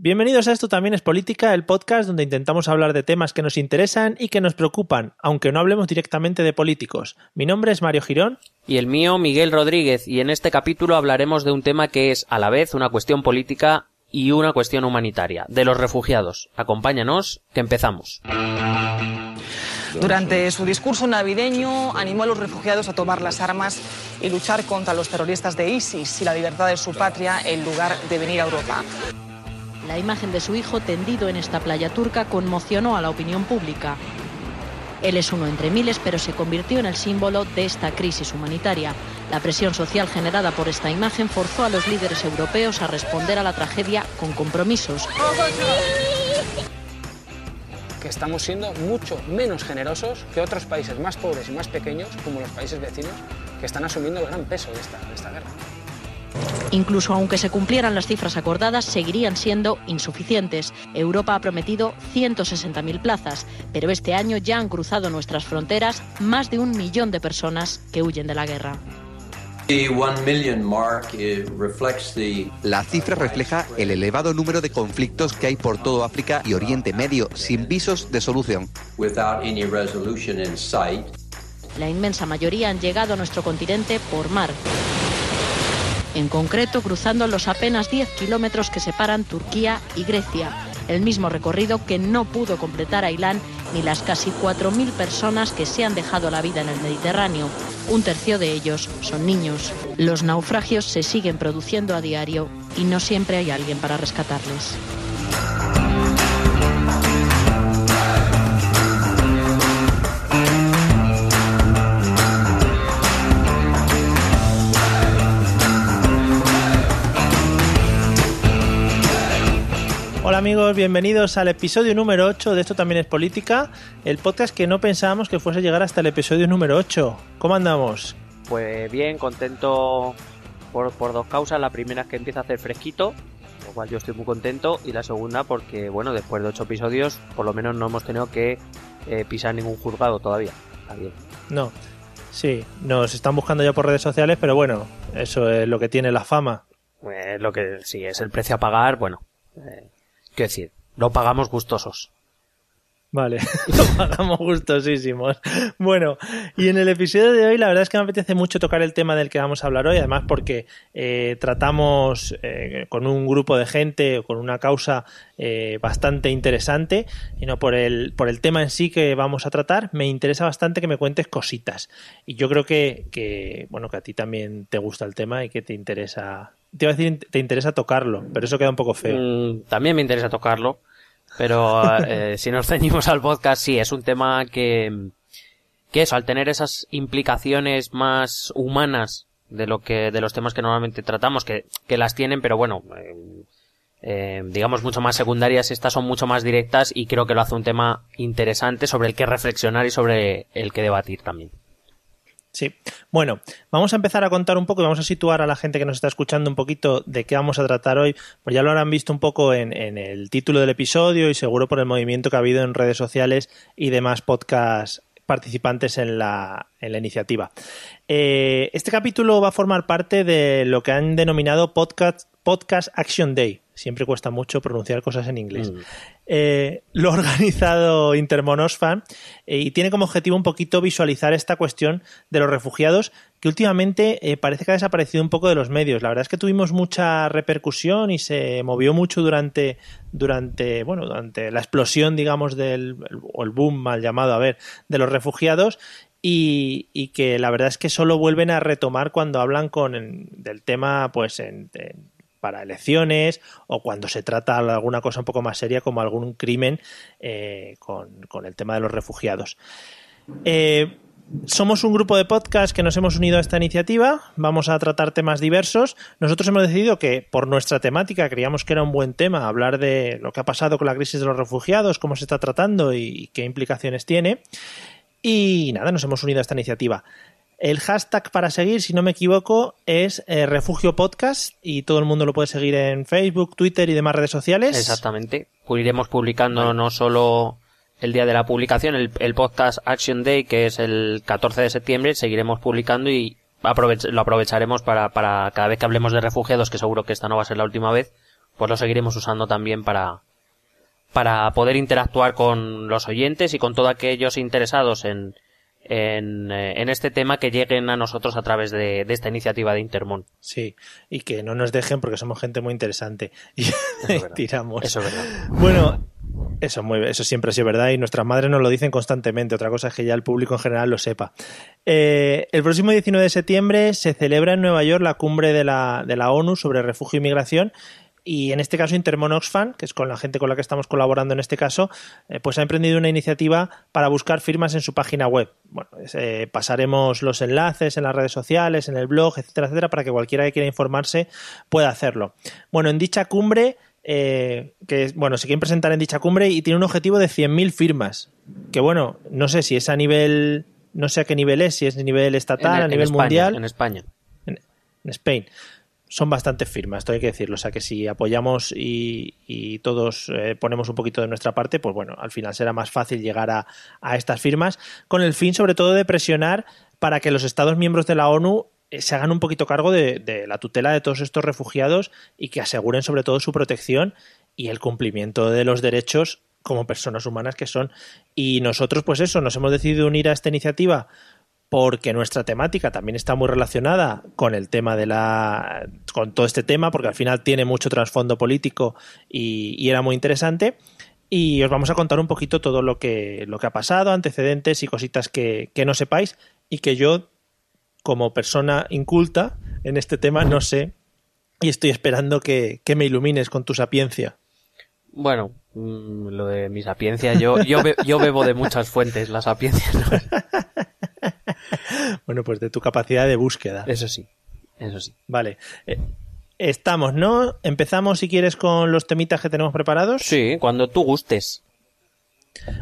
Bienvenidos a Esto también es Política, el podcast donde intentamos hablar de temas que nos interesan y que nos preocupan, aunque no hablemos directamente de políticos. Mi nombre es Mario Girón. Y el mío, Miguel Rodríguez, y en este capítulo hablaremos de un tema que es a la vez una cuestión política y una cuestión humanitaria, de los refugiados. Acompáñanos, que empezamos. Durante su discurso navideño animó a los refugiados a tomar las armas y luchar contra los terroristas de ISIS y la libertad de su patria en lugar de venir a Europa. La imagen de su hijo tendido en esta playa turca conmocionó a la opinión pública. Él es uno entre miles, pero se convirtió en el símbolo de esta crisis humanitaria. La presión social generada por esta imagen forzó a los líderes europeos a responder a la tragedia con compromisos. Que estamos siendo mucho menos generosos que otros países más pobres y más pequeños, como los países vecinos, que están asumiendo el gran peso de esta, de esta guerra. Incluso aunque se cumplieran las cifras acordadas, seguirían siendo insuficientes. Europa ha prometido 160.000 plazas, pero este año ya han cruzado nuestras fronteras más de un millón de personas que huyen de la guerra. La cifra refleja el elevado número de conflictos que hay por todo África y Oriente Medio, sin visos de solución. La inmensa mayoría han llegado a nuestro continente por mar en concreto cruzando los apenas 10 kilómetros que separan Turquía y Grecia, el mismo recorrido que no pudo completar Ailán ni las casi 4.000 personas que se han dejado la vida en el Mediterráneo. Un tercio de ellos son niños. Los naufragios se siguen produciendo a diario y no siempre hay alguien para rescatarles. Hola amigos, bienvenidos al episodio número 8 de Esto también es política, el podcast que no pensábamos que fuese a llegar hasta el episodio número 8. ¿Cómo andamos? Pues bien, contento por, por dos causas. La primera es que empieza a hacer fresquito, lo cual yo estoy muy contento. Y la segunda porque, bueno, después de ocho episodios, por lo menos no hemos tenido que eh, pisar ningún juzgado todavía. Está bien. No, sí, nos están buscando ya por redes sociales, pero bueno, eso es lo que tiene la fama. Pues lo que sí es el precio a pagar, bueno. Eh, Quiero decir, lo pagamos gustosos. Vale, lo pagamos gustosísimos. Bueno, y en el episodio de hoy la verdad es que me apetece mucho tocar el tema del que vamos a hablar hoy, además porque eh, tratamos eh, con un grupo de gente, con una causa eh, bastante interesante, y no por el, por el tema en sí que vamos a tratar, me interesa bastante que me cuentes cositas. Y yo creo que, que, bueno, que a ti también te gusta el tema y que te interesa te iba a decir, te interesa tocarlo, pero eso queda un poco feo. Mm, también me interesa tocarlo, pero eh, si nos ceñimos al podcast, sí, es un tema que, que eso, al tener esas implicaciones más humanas de lo que, de los temas que normalmente tratamos, que, que las tienen, pero bueno, eh, eh, digamos mucho más secundarias, estas son mucho más directas y creo que lo hace un tema interesante sobre el que reflexionar y sobre el que debatir también. Sí. Bueno, vamos a empezar a contar un poco y vamos a situar a la gente que nos está escuchando un poquito de qué vamos a tratar hoy. Pues ya lo habrán visto un poco en, el título del episodio y seguro por el movimiento que ha habido en redes sociales y demás podcasts participantes en la, en la iniciativa. Eh, este capítulo va a formar parte de lo que han denominado Podcast, Podcast Action Day. Siempre cuesta mucho pronunciar cosas en inglés. Mm. Eh, lo ha organizado Intermonosfan eh, y tiene como objetivo un poquito visualizar esta cuestión de los refugiados que últimamente eh, parece que ha desaparecido un poco de los medios. La verdad es que tuvimos mucha repercusión y se movió mucho durante, durante, bueno, durante la explosión, digamos, del, o el boom mal llamado, a ver, de los refugiados y, y, que la verdad es que solo vuelven a retomar cuando hablan con del tema pues en, en, para elecciones o cuando se trata de alguna cosa un poco más seria como algún crimen eh, con, el tema de los refugiados. Eh, somos un grupo de podcast que nos hemos unido a esta iniciativa. Vamos a tratar temas diversos. Nosotros hemos decidido que, por nuestra temática, creíamos que era un buen tema hablar de lo que ha pasado con la crisis de los refugiados, cómo se está tratando y qué implicaciones tiene. Y nada, nos hemos unido a esta iniciativa. El hashtag para seguir, si no me equivoco, es eh, Refugio Podcast y todo el mundo lo puede seguir en Facebook, Twitter y demás redes sociales. Exactamente. Iremos publicando vale. no solo el día de la publicación, el, el, podcast Action Day, que es el 14 de septiembre, seguiremos publicando y aprovech lo aprovecharemos para, para cada vez que hablemos de refugiados, que seguro que esta no va a ser la última vez, pues lo seguiremos usando también para, para poder interactuar con los oyentes y con todos aquellos interesados en, en, eh, en, este tema que lleguen a nosotros a través de, de, esta iniciativa de Intermon. Sí, y que no nos dejen porque somos gente muy interesante. Y tiramos. Eso es verdad. Bueno, eso, muy, eso siempre ha sido verdad y nuestras madres nos lo dicen constantemente. Otra cosa es que ya el público en general lo sepa. Eh, el próximo 19 de septiembre se celebra en Nueva York la cumbre de la, de la ONU sobre refugio y migración y en este caso Intermon Oxfam, que es con la gente con la que estamos colaborando en este caso, eh, pues ha emprendido una iniciativa para buscar firmas en su página web. Bueno, eh, pasaremos los enlaces en las redes sociales, en el blog, etcétera, etcétera, para que cualquiera que quiera informarse pueda hacerlo. Bueno, en dicha cumbre, eh, que bueno, se quieren presentar en dicha cumbre y tiene un objetivo de 100.000 firmas. Que bueno, no sé si es a nivel, no sé a qué nivel es, si es a nivel estatal, En- a nivel en España, mundial. En España. en Spain. Son bastantes firmas, esto hay que decirlo. O sea que si apoyamos y, y todos eh, ponemos un poquito de nuestra parte, pues bueno, al final será más fácil llegar a, a estas firmas, con el fin sobre todo de presionar para que los Estados miembros de la ONU eh, se hagan un poquito cargo de, de la tutela de todos estos refugiados y que aseguren sobre todo su protección y el cumplimiento de los derechos como personas humanas que son. Y nosotros, pues eso, nos hemos decidido unir a esta iniciativa porque nuestra temática también está muy relacionada con el tema de la con todo este tema porque al final tiene mucho trasfondo político y, y era muy interesante y os vamos a contar un poquito todo lo que lo que ha pasado antecedentes y cositas que, que no sepáis y que yo como persona inculta en este tema no sé y estoy esperando que, que me ilumines con tu sapiencia Bueno, mm, lo de mi sapiencia, yo, yo, be- yo bebo de muchas fuentes, la sapiencia no. bueno pues de tu capacidad de búsqueda Eso sí, eso sí. vale Eh, estamos no empezamos si quieres con los temitas que tenemos preparados Sí, cuando tú gustes.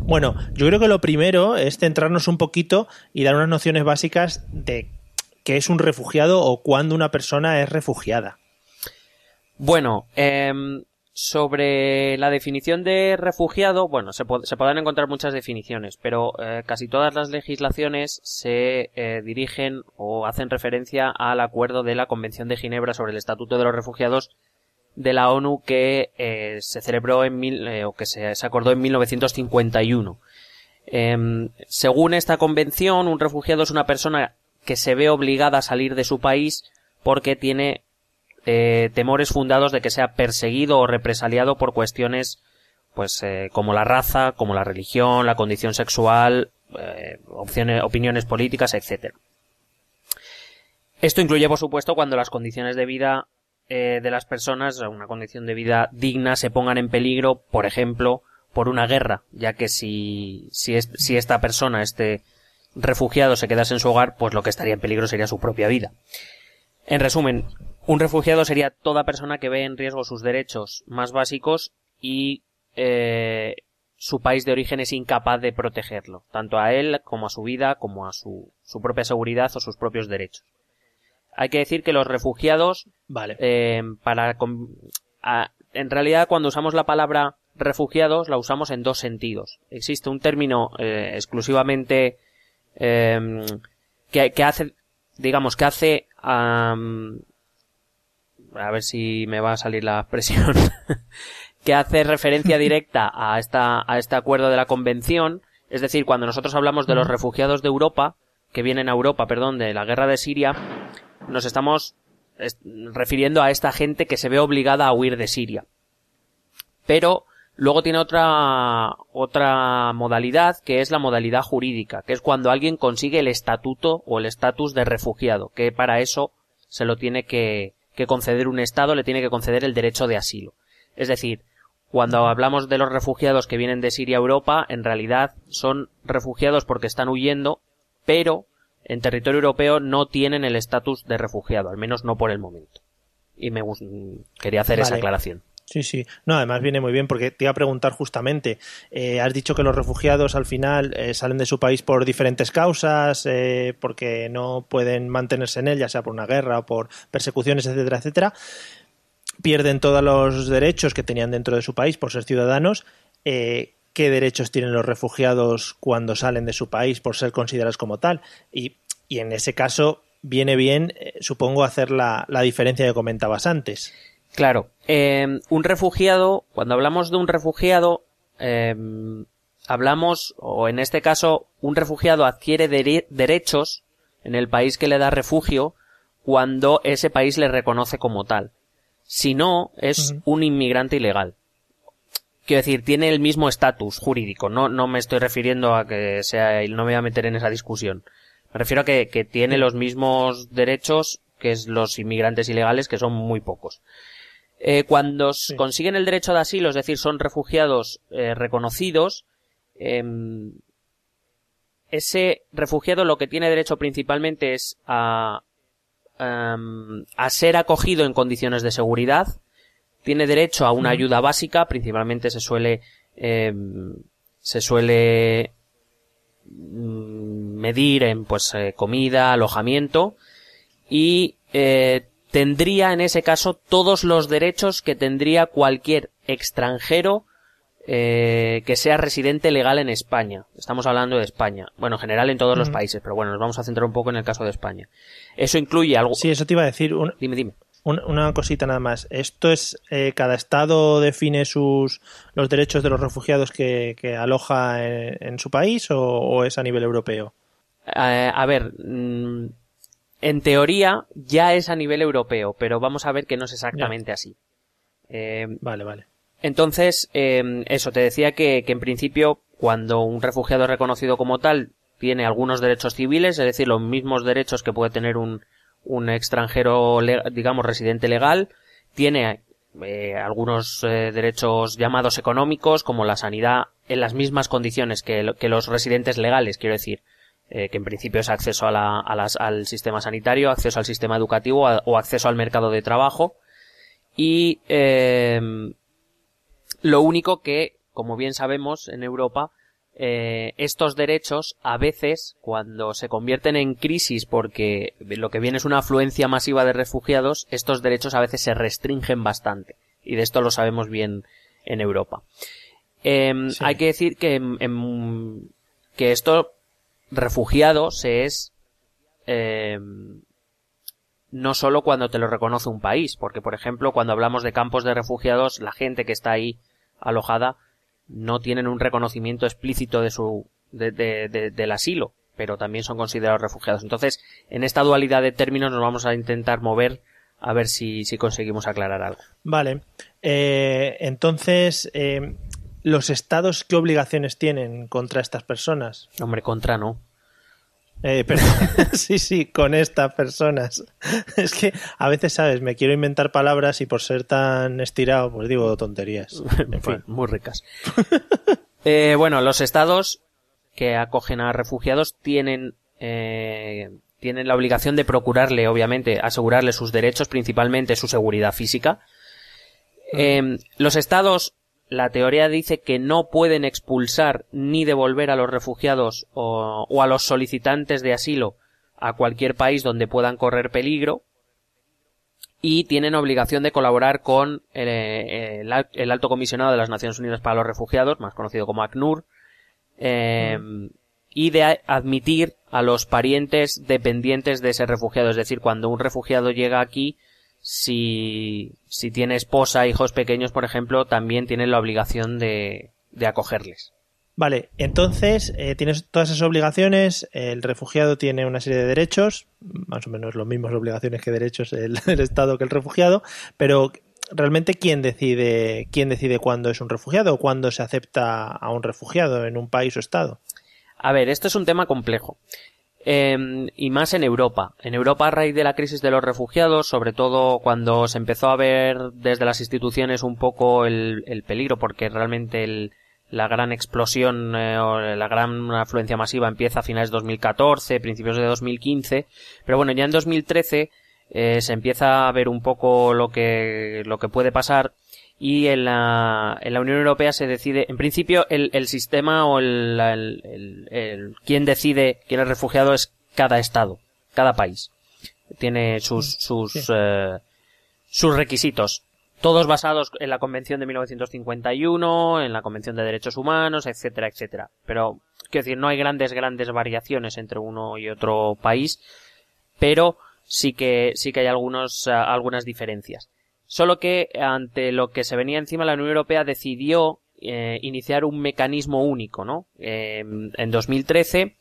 Bueno, yo creo que lo primero es centrarnos un poquito y dar unas nociones básicas de qué es un refugiado o cuándo una persona es refugiada. Bueno, em, sobre la definición de refugiado, bueno, se, se podrán encontrar muchas definiciones, pero eh, casi todas las legislaciones se eh, dirigen o hacen referencia al acuerdo de la Convención de Ginebra sobre el Estatuto de los Refugiados de la ONU que eh, se celebró en mil, o que se, se acordó en 1951. Em, según esta convención, un refugiado es una persona que se ve obligada a salir de su país porque tiene eh, temores fundados de que sea perseguido o represaliado por cuestiones pues eh, como la raza, como la religión, la condición sexual, eh, opiniones políticas, etcétera. Esto incluye, por supuesto, cuando las condiciones de vida eh, de las personas, una condición de vida digna, se pongan en peligro, por ejemplo, por una guerra, ya que si, si esta persona, este refugiado, se quedase en su hogar, pues lo que estaría en peligro sería su propia vida. En resumen, un refugiado sería toda persona que ve en riesgo sus derechos más básicos y eh, su país de origen es incapaz de protegerlo, tanto a él como a su vida, como a su, su propia seguridad o sus propios derechos. Hay que decir que los refugiados Vale. eh, para a- en realidad cuando usamos la palabra refugiados la usamos en dos sentidos existe un término eh, exclusivamente que, que hace digamos que hace a ver si me va a salir la expresión que hace referencia directa a esta a este acuerdo de la convención es decir cuando nosotros hablamos de los refugiados de Europa que vienen a Europa perdón de la guerra de Siria nos estamos es- refiriendo a esta gente que se ve obligada a huir de Siria. Pero luego tiene otra, otra modalidad que es la modalidad jurídica, que es cuando alguien consigue el estatuto o el estatus de refugiado, que para eso se lo tiene que, que conceder un Estado, le tiene que conceder el derecho de asilo. Es decir, cuando hablamos de los refugiados que vienen de Siria a Europa, en realidad son refugiados porque están huyendo, pero en territorio europeo no tienen el estatus de refugiado, al menos no por el momento. Y me quería hacer esa aclaración. Sí, sí. No, además viene muy bien porque te iba a preguntar justamente, eh, has dicho que los refugiados al final eh, salen de su país por diferentes causas, eh, porque no pueden mantenerse en él, ya sea por una guerra o por persecuciones, etcétera, etcétera. Pierden todos los derechos que tenían dentro de su país por ser ciudadanos. Eh, ¿Qué derechos tienen los refugiados cuando salen de su país por ser considerados como tal? Y, y en ese caso viene bien, supongo, hacer la, la diferencia que comentabas antes. Claro, eh, un refugiado, cuando hablamos de un refugiado, eh, hablamos, o en este caso, un refugiado adquiere dere- derechos en el país que le da refugio cuando ese país le reconoce como tal. Si no, es un inmigrante ilegal. Quiero decir, tiene el mismo estatus jurídico. No, no me estoy refiriendo a que sea, y no me voy a meter en esa discusión. Me refiero a que, que tiene los mismos derechos que es los inmigrantes ilegales, que son muy pocos. Eh, cuando Sí. consiguen el derecho de asilo, es decir, son refugiados eh, reconocidos, em, ese refugiado lo que tiene derecho principalmente es a, em, a ser acogido en condiciones de seguridad, tiene derecho a una ayuda básica, principalmente se suele em, se suele mm, medir en pues eh, comida, alojamiento y eh, tendría en ese caso todos los derechos que tendría cualquier extranjero eh, que sea residente legal en España. Estamos hablando de España. Bueno, en general en todos los países, pero bueno, nos vamos a centrar un poco en el caso de España. Eso incluye algo. Sí, eso te iba a decir. un- Dime, dime. un- una cosita nada más. ¿Esto es eh, cada estado define sus los derechos de los refugiados que, que aloja en, en su país o, o es a nivel europeo? Eh, a ver, mm, en teoría ya es a nivel europeo, pero vamos a ver que no es exactamente así. Eh, Vale, vale. Entonces, eh, eso, te decía que, que en principio, cuando un refugiado es reconocido como tal, tiene algunos derechos civiles, es decir, los mismos derechos que puede tener un, un extranjero, digamos, residente legal, tiene eh, algunos eh, derechos llamados económicos, como la sanidad, en las mismas condiciones que, que los residentes legales, quiero decir, eh, que en principio es acceso a la- a las- al sistema sanitario, acceso al sistema educativo a- o acceso al mercado de trabajo. Y eh, lo único que, como bien sabemos, en Europa, eh, estos derechos a veces, cuando se convierten en crisis porque lo que viene es una afluencia masiva de refugiados, estos derechos a veces se restringen bastante. Y de esto lo sabemos bien en Europa. Em, Sí. Hay que decir que, que esto, refugiado, se es em, no solo cuando te lo reconoce un país, porque por ejemplo cuando hablamos de campos de refugiados, la gente que está ahí alojada no tienen un reconocimiento explícito de su de- del asilo, pero también son considerados refugiados. Entonces, en esta dualidad de términos nos vamos a intentar mover a ver si, si conseguimos aclarar algo. Vale. Eh, entonces, eh, ¿los estados qué obligaciones tienen contra estas personas? Hombre, contra no. Eh, pero, sí, sí, con estas personas. Es que a veces, ¿sabes? Me quiero inventar palabras y por ser tan estirado, pues digo tonterías. En fin, muy ricas. Eh, bueno, los estados que acogen a refugiados tienen eh, tienen la obligación de procurarle, obviamente, asegurarle sus derechos, principalmente su seguridad física. Eh, los estados, la teoría dice que no pueden expulsar ni devolver a los refugiados o, a los solicitantes de asilo a cualquier país donde puedan correr peligro y tienen obligación de colaborar con el, eh, el al- el alto comisionado de las Naciones Unidas para los Refugiados, más conocido como ACNUR, eh, y de admitir a los parientes dependientes de ese refugiado. Es decir, cuando un refugiado llega aquí, si, si tiene esposa, hijos pequeños, por ejemplo, también tienen la obligación de, de acogerles. Vale, entonces eh, tienes todas esas obligaciones, el refugiado tiene una serie de derechos, más o menos las mismas obligaciones que derechos el, el Estado que el refugiado, pero realmente quién decide quién decide cuándo es un refugiado o cuándo se acepta a un refugiado en un país o Estado. A ver, esto es un tema complejo. Eh, y más en Europa. En Europa, a raíz de la crisis de los refugiados, sobre todo cuando se empezó a ver desde las instituciones un poco el, el peligro, porque realmente el, la gran explosión eh, o la gran afluencia masiva empieza a finales de 2014, principios de 2015, pero bueno, ya en 2013 eh, se empieza a ver un poco lo que, lo que puede pasar y en la, en la Unión Europea se decide, en principio el, el sistema o el, el, el- el- quien decide quién es refugiado es cada estado, cada país. Tiene sus, sus, Sí. eh, sus requisitos. Todos basados en la Convención de 1951, en la Convención de Derechos Humanos, etcétera, etcétera. Pero, quiero decir, no hay grandes, grandes variaciones entre uno y otro país, pero sí que, sí que hay algunos, eh, algunas diferencias. Solo que ante lo que se venía encima la Unión Europea decidió eh, iniciar un mecanismo único, ¿no? en 2013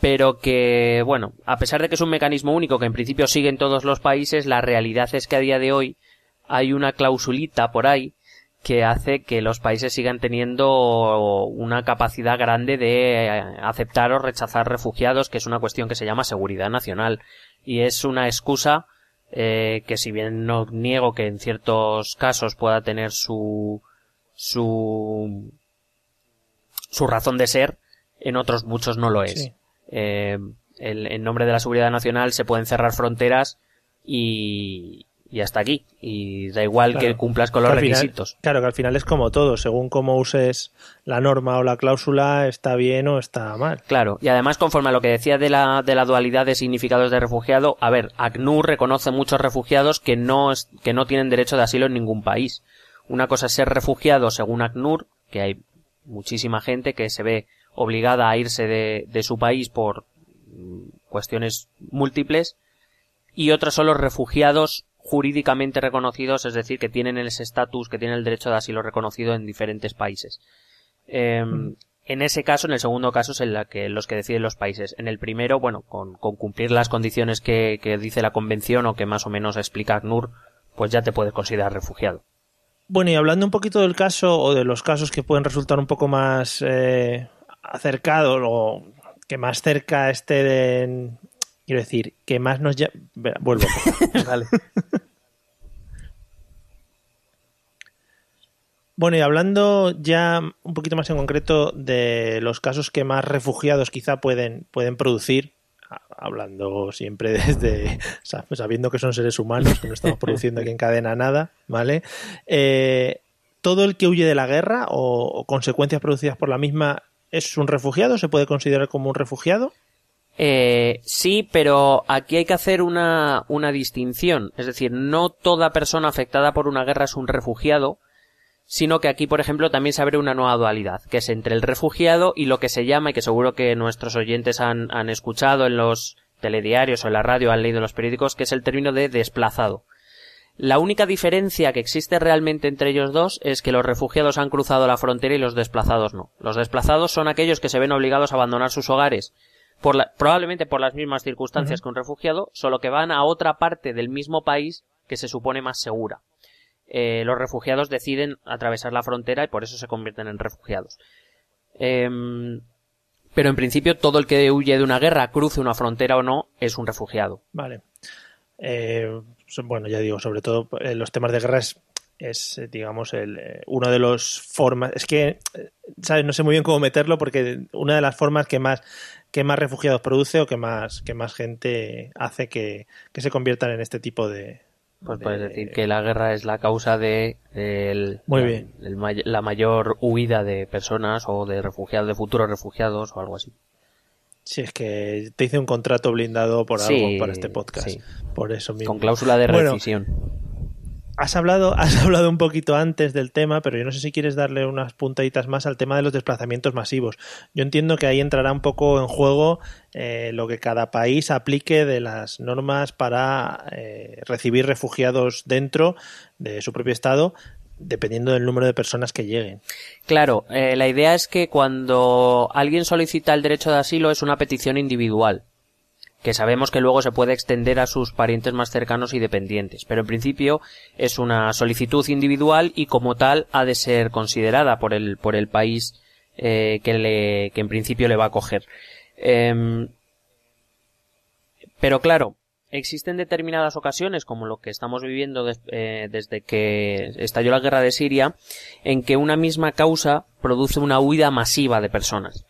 pero que, bueno, a pesar de que es un mecanismo único que en principio sigue en todos los países, la realidad es que a día de hoy hay una clausulita por ahí que hace que los países sigan teniendo una capacidad grande de aceptar o rechazar refugiados, que es una cuestión que se llama seguridad nacional. Y es una excusa eh, que si bien no niego que en ciertos casos pueda tener su su su razón de ser, en otros muchos no lo es. Eh, en nombre de la seguridad nacional se pueden cerrar fronteras y, y hasta aquí. Y da igual que cumplas con los requisitos. claro, que al final es como todo, según cómo uses la norma o la cláusula, está bien o está mal. Claro, y además, conforme a lo que decía de la, de la dualidad de significados de refugiado, a ver, ACNUR reconoce muchos refugiados que no, que no tienen derecho de asilo en ningún país. Una cosa es ser refugiado según ACNUR, que hay muchísima gente que se ve obligada a irse de, de su país por mm, cuestiones múltiples, y otros son los refugiados jurídicamente reconocidos, es decir, que tienen ese estatus, que tienen el derecho de asilo reconocido en diferentes países. Em, en ese caso, en el segundo caso, es en la que, los que deciden los países. En el primero, bueno, con, cumplir las condiciones que, dice la convención o que más o menos explica ACNUR, pues ya te puedes considerar refugiado. Bueno, y hablando un poquito del caso o de los casos que pueden resultar un poco más eh, acercados o que más cerca esté de, Quiero decir, que más nos... Ya... Vuelvo. vale. Bueno, y hablando ya un poquito más en concreto de los casos que más refugiados quizá pueden, pueden producir, hablando siempre desde sabiendo que son seres humanos, que no estamos produciendo aquí en cadena nada, ¿vale? Eh, ¿Todo el que huye de la guerra o, consecuencias producidas por la misma es un refugiado? ¿Se puede considerar como un refugiado? Eh, sí, pero aquí hay que hacer una, una distinción. Es decir, no toda persona afectada por una guerra es un refugiado, sino que aquí, por ejemplo, también se abre una nueva dualidad, que es entre el refugiado y lo que se llama, y que seguro que nuestros oyentes han, han escuchado en los telediarios o en la radio, han leído en los periódicos, que es el término de desplazado. La única diferencia que existe realmente entre ellos dos es que los refugiados han cruzado la frontera y los desplazados no. Los desplazados son aquellos que se ven obligados a abandonar sus hogares probablemente por las mismas circunstancias que un refugiado, solo que van a otra parte del mismo país que se supone más segura. Eh, los refugiados deciden atravesar la frontera y por eso se convierten en refugiados. Em, pero en principio todo el que huye de una guerra, cruce una frontera o no, es un refugiado. Vale. Eh, bueno, ya digo, sobre todo eh, los temas de guerra es, digamos, el, uno de los formas. Es que, ¿sabes? No sé muy bien cómo meterlo porque una de las formas que más qué más refugiados produce o qué más, qué más gente hace que, se conviertan en este tipo de... Pues puedes decir que la guerra es la causa de Muy bien. la mayor huida de personas o de refugiados, de futuros refugiados o algo así. Si es que te hice un contrato blindado por algo para este podcast. Por eso mismo. Con cláusula de rescisión. Has hablado, has hablado un poquito antes del tema, pero yo no sé si quieres darle unas puntaditas más al tema de los desplazamientos masivos. Yo entiendo que ahí entrará un poco en juego eh, lo que cada país aplique de las normas para eh, recibir refugiados dentro de su propio estado, dependiendo del número de personas que lleguen. Claro, eh, la idea es que cuando alguien solicita el derecho de asilo es una petición individual que sabemos que luego se puede extender a sus parientes más cercanos y dependientes, pero en principio es una solicitud individual y como tal ha de ser considerada por el, por el país eh, que, le, que en principio le va a acoger. Em, pero claro, existen determinadas ocasiones, como lo que estamos viviendo eh, desde que estalló la guerra de Siria, en que una misma causa produce una huida masiva de personas.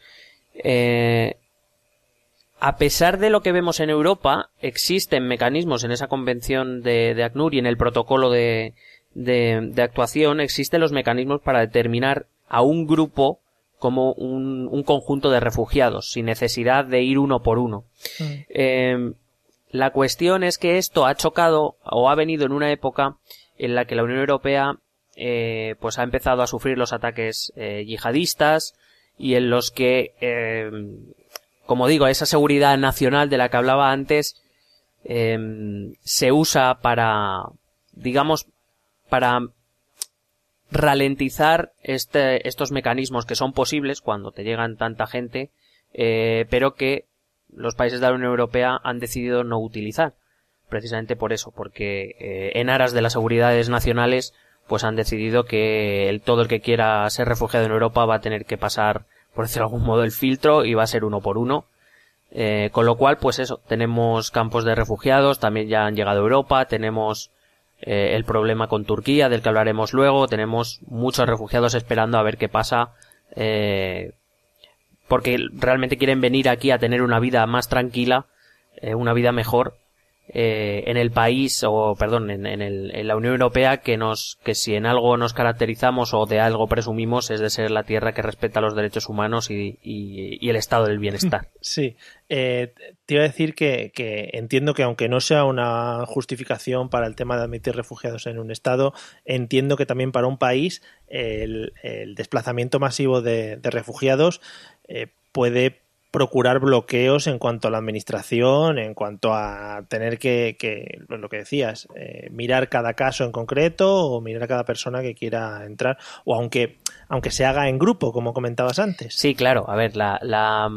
Eh, a pesar de lo que vemos en Europa, existen mecanismos en esa convención de, de ACNUR y en el protocolo de, de, actuación, existen los mecanismos para determinar a un grupo como un, un conjunto de refugiados, sin necesidad de ir uno por uno. Mm. Em, la cuestión es que esto ha chocado o ha venido en una época en la que la Unión Europea eh, pues ha empezado a sufrir los ataques eh, yihadistas y en los que eh, como digo, esa seguridad nacional de la que hablaba antes em, se usa para, digamos, para ralentizar este, estos mecanismos que son posibles cuando te llegan tanta gente, eh, pero que los países de la Unión Europea han decidido no utilizar. Precisamente por eso, porque eh, en aras de las seguridades nacionales, pues han decidido que todo el que quiera ser refugiado en Europa va a tener que pasar, por decirlo de algún modo, el filtro y va a ser uno por uno. Eh, con lo cual, pues eso, tenemos campos de refugiados, también ya han llegado a Europa, tenemos eh, el problema con Turquía, del que hablaremos luego. Tenemos muchos refugiados esperando a ver qué pasa, eh, porque realmente quieren venir aquí a tener una vida más tranquila, eh, una vida mejor, eh, en el país o perdón en, en, el, en, la Unión Europea que nos que si en algo nos caracterizamos o de algo presumimos es de ser la tierra que respeta los derechos humanos y, y, el estado del bienestar. Sí, eh, te iba a decir que, que, entiendo que aunque no sea una justificación para el tema de admitir refugiados en un estado, entiendo que también para un país el, el desplazamiento masivo de, de refugiados eh, puede procurar bloqueos en cuanto a la administración, en cuanto a tener que, que lo que decías, eh, mirar cada caso en concreto o mirar a cada persona que quiera entrar, o aunque, aunque se haga en grupo, como comentabas antes. Sí, claro. A ver, la, la,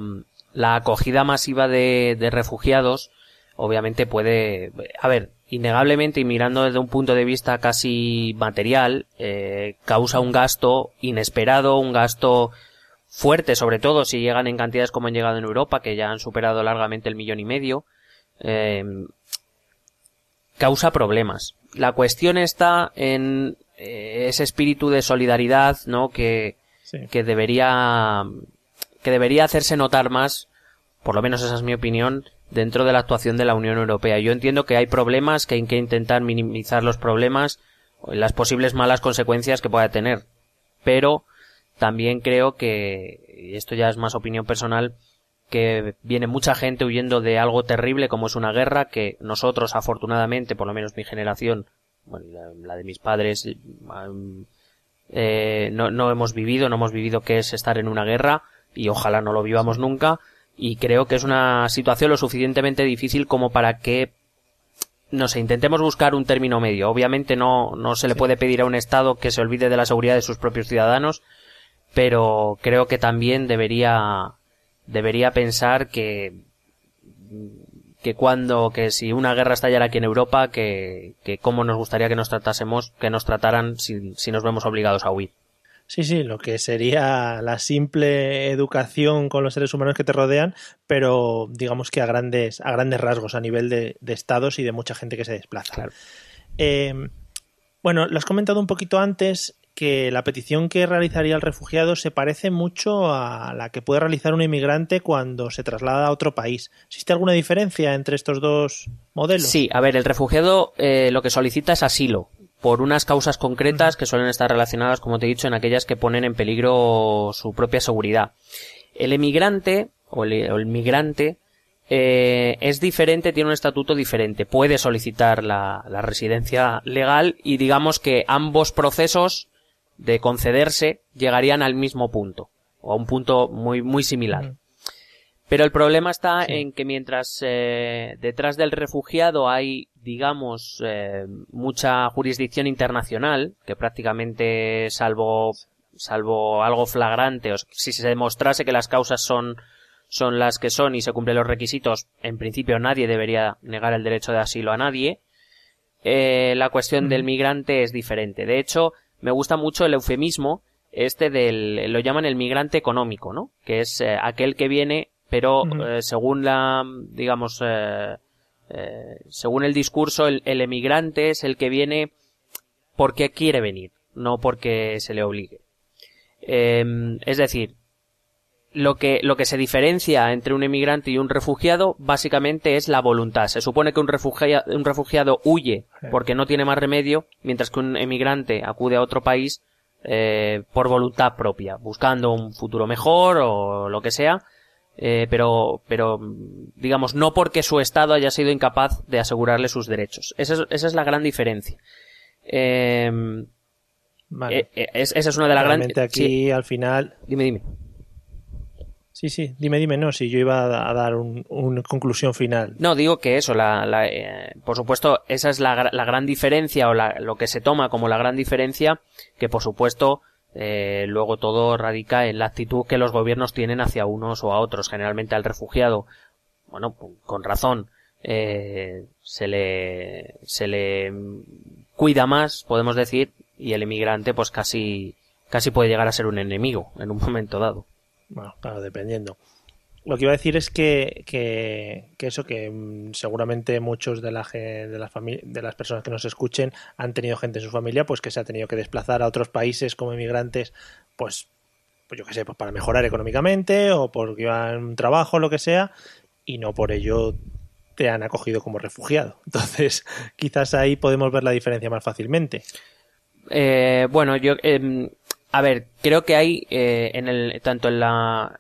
la acogida masiva de, de refugiados, obviamente puede, a ver, innegablemente y mirando desde un punto de vista casi material, eh, causa un gasto inesperado, un gasto fuerte, sobre todo si llegan en cantidades como han llegado en Europa, que ya han superado largamente el millón y medio, eh, causa problemas. La cuestión está en eh, ese espíritu de solidaridad, ¿no? Que, sí. que debería, que debería hacerse notar más, por lo menos esa es mi opinión, dentro de la actuación de la Unión Europea. Yo entiendo que hay problemas, que hay que intentar minimizar los problemas, las posibles malas consecuencias que pueda tener, pero también creo que, y esto ya es más opinión personal, que viene mucha gente huyendo de algo terrible como es una guerra que nosotros afortunadamente, por lo menos mi generación, bueno, la, de mis padres, eh, no, no hemos vivido, no hemos vivido qué es estar en una guerra y ojalá no lo vivamos nunca y creo que es una situación lo suficientemente difícil como para que no sé, intentemos buscar un término medio. Obviamente no, no se le sí. puede pedir a un Estado que se olvide de la seguridad de sus propios ciudadanos, pero creo que también debería debería pensar que que cuando que si una guerra estallara aquí en Europa que, que cómo nos gustaría que nos tratásemos que nos trataran si, si nos vemos obligados a huir Sí, sí, lo que sería la simple educación con los seres humanos que te rodean, pero digamos que a grandes, a grandes rasgos, a nivel de, de estados y de mucha gente que se desplaza. Claro. Eh, bueno, lo has comentado un poquito antes, que la petición que realizaría el refugiado se parece mucho a la que puede realizar un inmigrante cuando se traslada a otro país. ¿Existe alguna diferencia entre estos dos modelos? Sí, a ver, el refugiado eh, lo que solicita es asilo por unas causas concretas que suelen estar relacionadas, como te he dicho, en aquellas que ponen en peligro su propia seguridad. El emigrante o el, o el migrante eh, es diferente, tiene un estatuto diferente. Puede solicitar la, la residencia legal y digamos que ambos procesos de concederse llegarían al mismo punto o a un punto muy muy similar. Pero el problema está sí. en que mientras eh, detrás del refugiado hay, digamos, eh, mucha jurisdicción internacional, que prácticamente salvo salvo algo flagrante, o si se demostrase que las causas son son las que son y se cumplen los requisitos, en principio nadie debería negar el derecho de asilo a nadie. Eh, la cuestión del migrante es diferente. De hecho, me gusta mucho el eufemismo este del lo llaman el migrante económico, ¿no? Que es eh, aquel que viene, pero uh -huh. eh, según la digamos eh, eh, según el discurso el, el, emigrante es el que viene porque quiere venir, no porque se le obligue. Em, es decir, lo que, lo que se diferencia entre un emigrante y un refugiado básicamente es la voluntad. Se supone que un refugiado, un refugiado huye porque no tiene más remedio, mientras que un emigrante acude a otro país eh, por voluntad propia, buscando un futuro mejor o lo que sea, eh, pero, pero digamos no porque su Estado haya sido incapaz de asegurarle sus derechos. Esa es, esa es la gran diferencia. Eh, vale. esa es una de las grandes. aquí sí. al final. Dime, dime Sí, sí, dime, dime, no, si yo iba a dar una conclusión final. No, digo que eso, la, eh, por supuesto, esa es la, gran diferencia o lo que se toma como la gran diferencia, que por supuesto eh, luego todo radica en la actitud que los gobiernos tienen hacia unos o a otros, generalmente al refugiado. Bueno, con razón, eh, se le se le cuida más, podemos decir, y el inmigrante pues casi casi puede llegar a ser un enemigo en un momento dado. Bueno, claro, dependiendo. Lo que iba a decir es que, que, eso, que mm, seguramente muchos de, la, de, la de las personas que nos escuchen han tenido gente en su familia pues que se ha tenido que desplazar a otros países como inmigrantes, pues, pues yo qué sé, pues para mejorar económicamente o porque iban un trabajo lo que sea, y no por ello te han acogido como refugiado. Entonces, quizás ahí podemos ver la diferencia más fácilmente. Eh, bueno, yo, em, a ver, creo que hay eh, en el tanto en la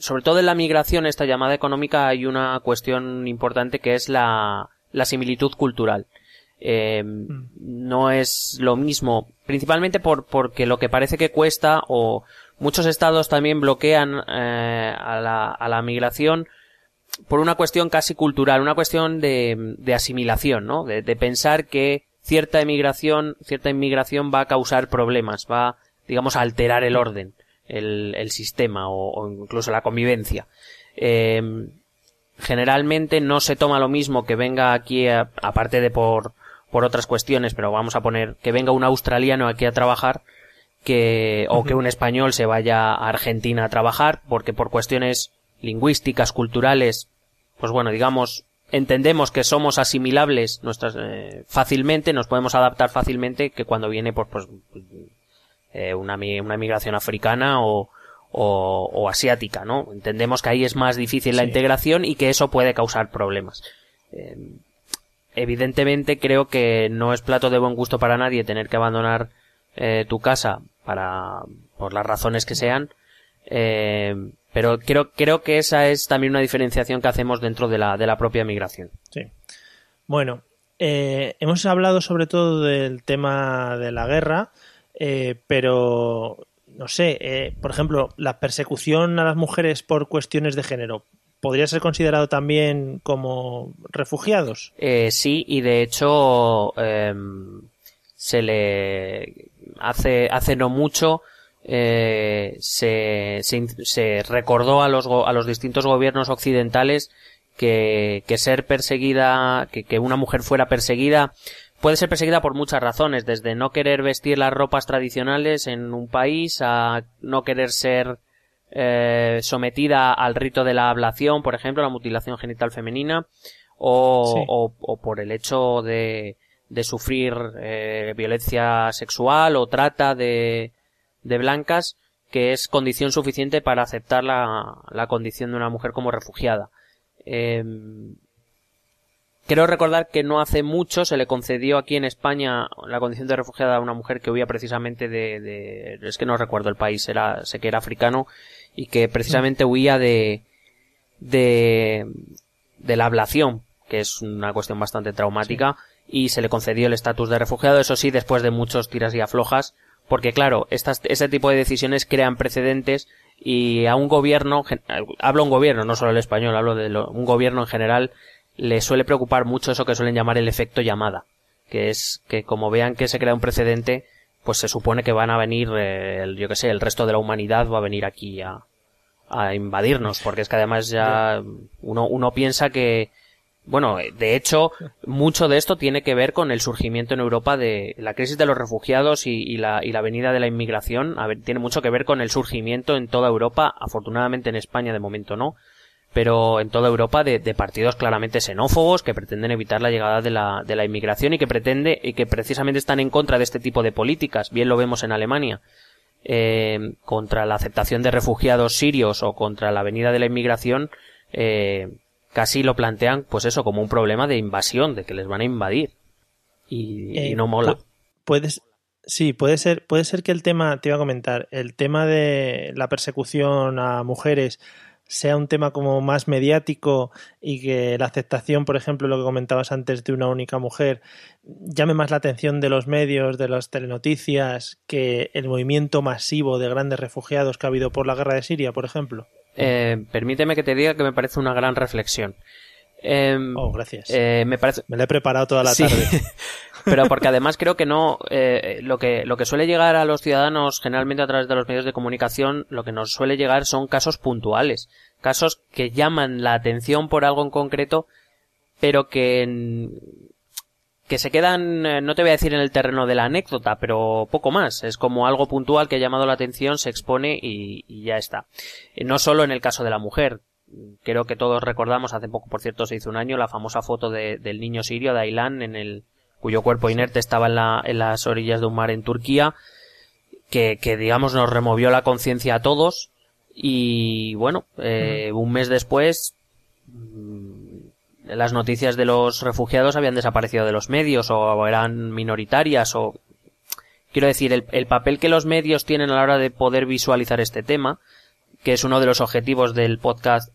sobre todo en la migración, esta llamada económica, hay una cuestión importante que es la, la similitud cultural. Eh, mm. no es lo mismo, principalmente por, porque lo que parece que cuesta o muchos estados también bloquean eh, a, la, a la migración por una cuestión casi cultural, una cuestión de, de asimilación, ¿no? De, de, pensar que cierta emigración, cierta inmigración va a causar problemas, va digamos, alterar el orden, el, el sistema o, incluso la convivencia. Eh, generalmente no se toma lo mismo que venga aquí, aparte de por, por otras cuestiones, pero vamos a poner que venga un australiano aquí a trabajar, que, o que un español se vaya a Argentina a trabajar, porque por cuestiones lingüísticas, culturales, pues bueno, digamos, entendemos que somos asimilables nuestras, eh, fácilmente, nos podemos adaptar fácilmente, que cuando viene pues, pues eh, una, una migración africana o, o, asiática, ¿no? Entendemos que ahí es más difícil la integración y que eso puede causar problemas. Eh, evidentemente creo que no es plato de buen gusto para nadie tener que abandonar eh, tu casa para por las razones que sean eh, pero creo creo que esa es también una diferenciación que hacemos dentro de la de la propia migración sí bueno hemos hablado sobre todo del tema de la guerra eh, pero no sé, eh, por ejemplo, la persecución a las mujeres por cuestiones de género, ¿podría ser considerado también como refugiados? Eh, sí, y de hecho em, se le hace, hace no mucho se, se, recordó a los, a los distintos gobiernos occidentales que, que ser perseguida, que, que una mujer fuera perseguida puede ser perseguida por muchas razones, desde no querer vestir las ropas tradicionales en un país a no querer ser eh, sometida al rito de la ablación, por ejemplo, la mutilación genital femenina, o, o, por el hecho de, de sufrir eh, violencia sexual o trata de, de blancas, que es condición suficiente para aceptar la, la condición de una mujer como refugiada. Eh, Quiero recordar que no hace mucho se le concedió aquí en España la condición de refugiada a una mujer que huía precisamente de, de es que no recuerdo el país, era, sé que era africano, y que precisamente huía de, de, de la ablación, que es una cuestión bastante traumática, y se le concedió el estatus de refugiado, eso sí, después de muchos tiras y aflojas, porque claro, estas, ese tipo de decisiones crean precedentes y a un gobierno, hablo un gobierno, no solo el español, hablo de un gobierno en general, le suele preocupar mucho eso que suelen llamar el efecto llamada, que es que como vean que se crea un precedente, pues se supone que van a venir, eh, el, yo que sé, el resto de la humanidad va a venir aquí a, a invadirnos, porque es que además ya uno, uno piensa que, bueno, de hecho, mucho de esto tiene que ver con el surgimiento en Europa de la crisis de los refugiados y, y, la, y la venida de la inmigración. A ver, tiene mucho que ver con el surgimiento en toda Europa, afortunadamente en España de momento no, pero en toda Europa de, partidos claramente xenófobos que pretenden evitar la llegada de la, de la inmigración y que pretende y que precisamente están en contra de este tipo de políticas. Bien lo vemos en Alemania. Eh, contra la aceptación de refugiados sirios o contra la venida de la inmigración, eh, casi lo plantean, pues eso, como un problema de invasión, de que les van a invadir. Y, y eh, no mola. Puedes, sí, puede ser, puede ser que el tema, te iba a comentar, el tema de la persecución a mujeres sea un tema como más mediático y que la aceptación, por ejemplo, lo que comentabas antes de una única mujer, llame más la atención de los medios, de las telenoticias, que el movimiento masivo de grandes refugiados que ha habido por la guerra de Siria, por ejemplo? eh, permíteme que te diga que me parece una gran reflexión. Em, oh, gracias. Eh, me parece. Me lo he preparado toda la tarde. Pero porque además creo que no, eh, lo que lo que suele llegar a los ciudadanos generalmente a través de los medios de comunicación, lo que nos suele llegar son casos puntuales, casos que llaman la atención por algo en concreto, pero que que se quedan, eh, no te voy a decir en el terreno de la anécdota, pero poco más. Es como algo puntual que ha llamado la atención, se expone y, y ya está. No solo en el caso de la mujer, creo que todos recordamos, hace poco por cierto se hizo un año, la famosa foto de, del niño sirio de Aylan en el, cuyo cuerpo inerte estaba en, la, en las orillas de un mar en Turquía, que, que digamos nos removió la conciencia a todos. Y bueno, eh, un mes después mm, las noticias de los refugiados habían desaparecido de los medios o eran minoritarias o quiero decir el, el papel que los medios tienen a la hora de poder visualizar este tema que es uno de los objetivos del podcast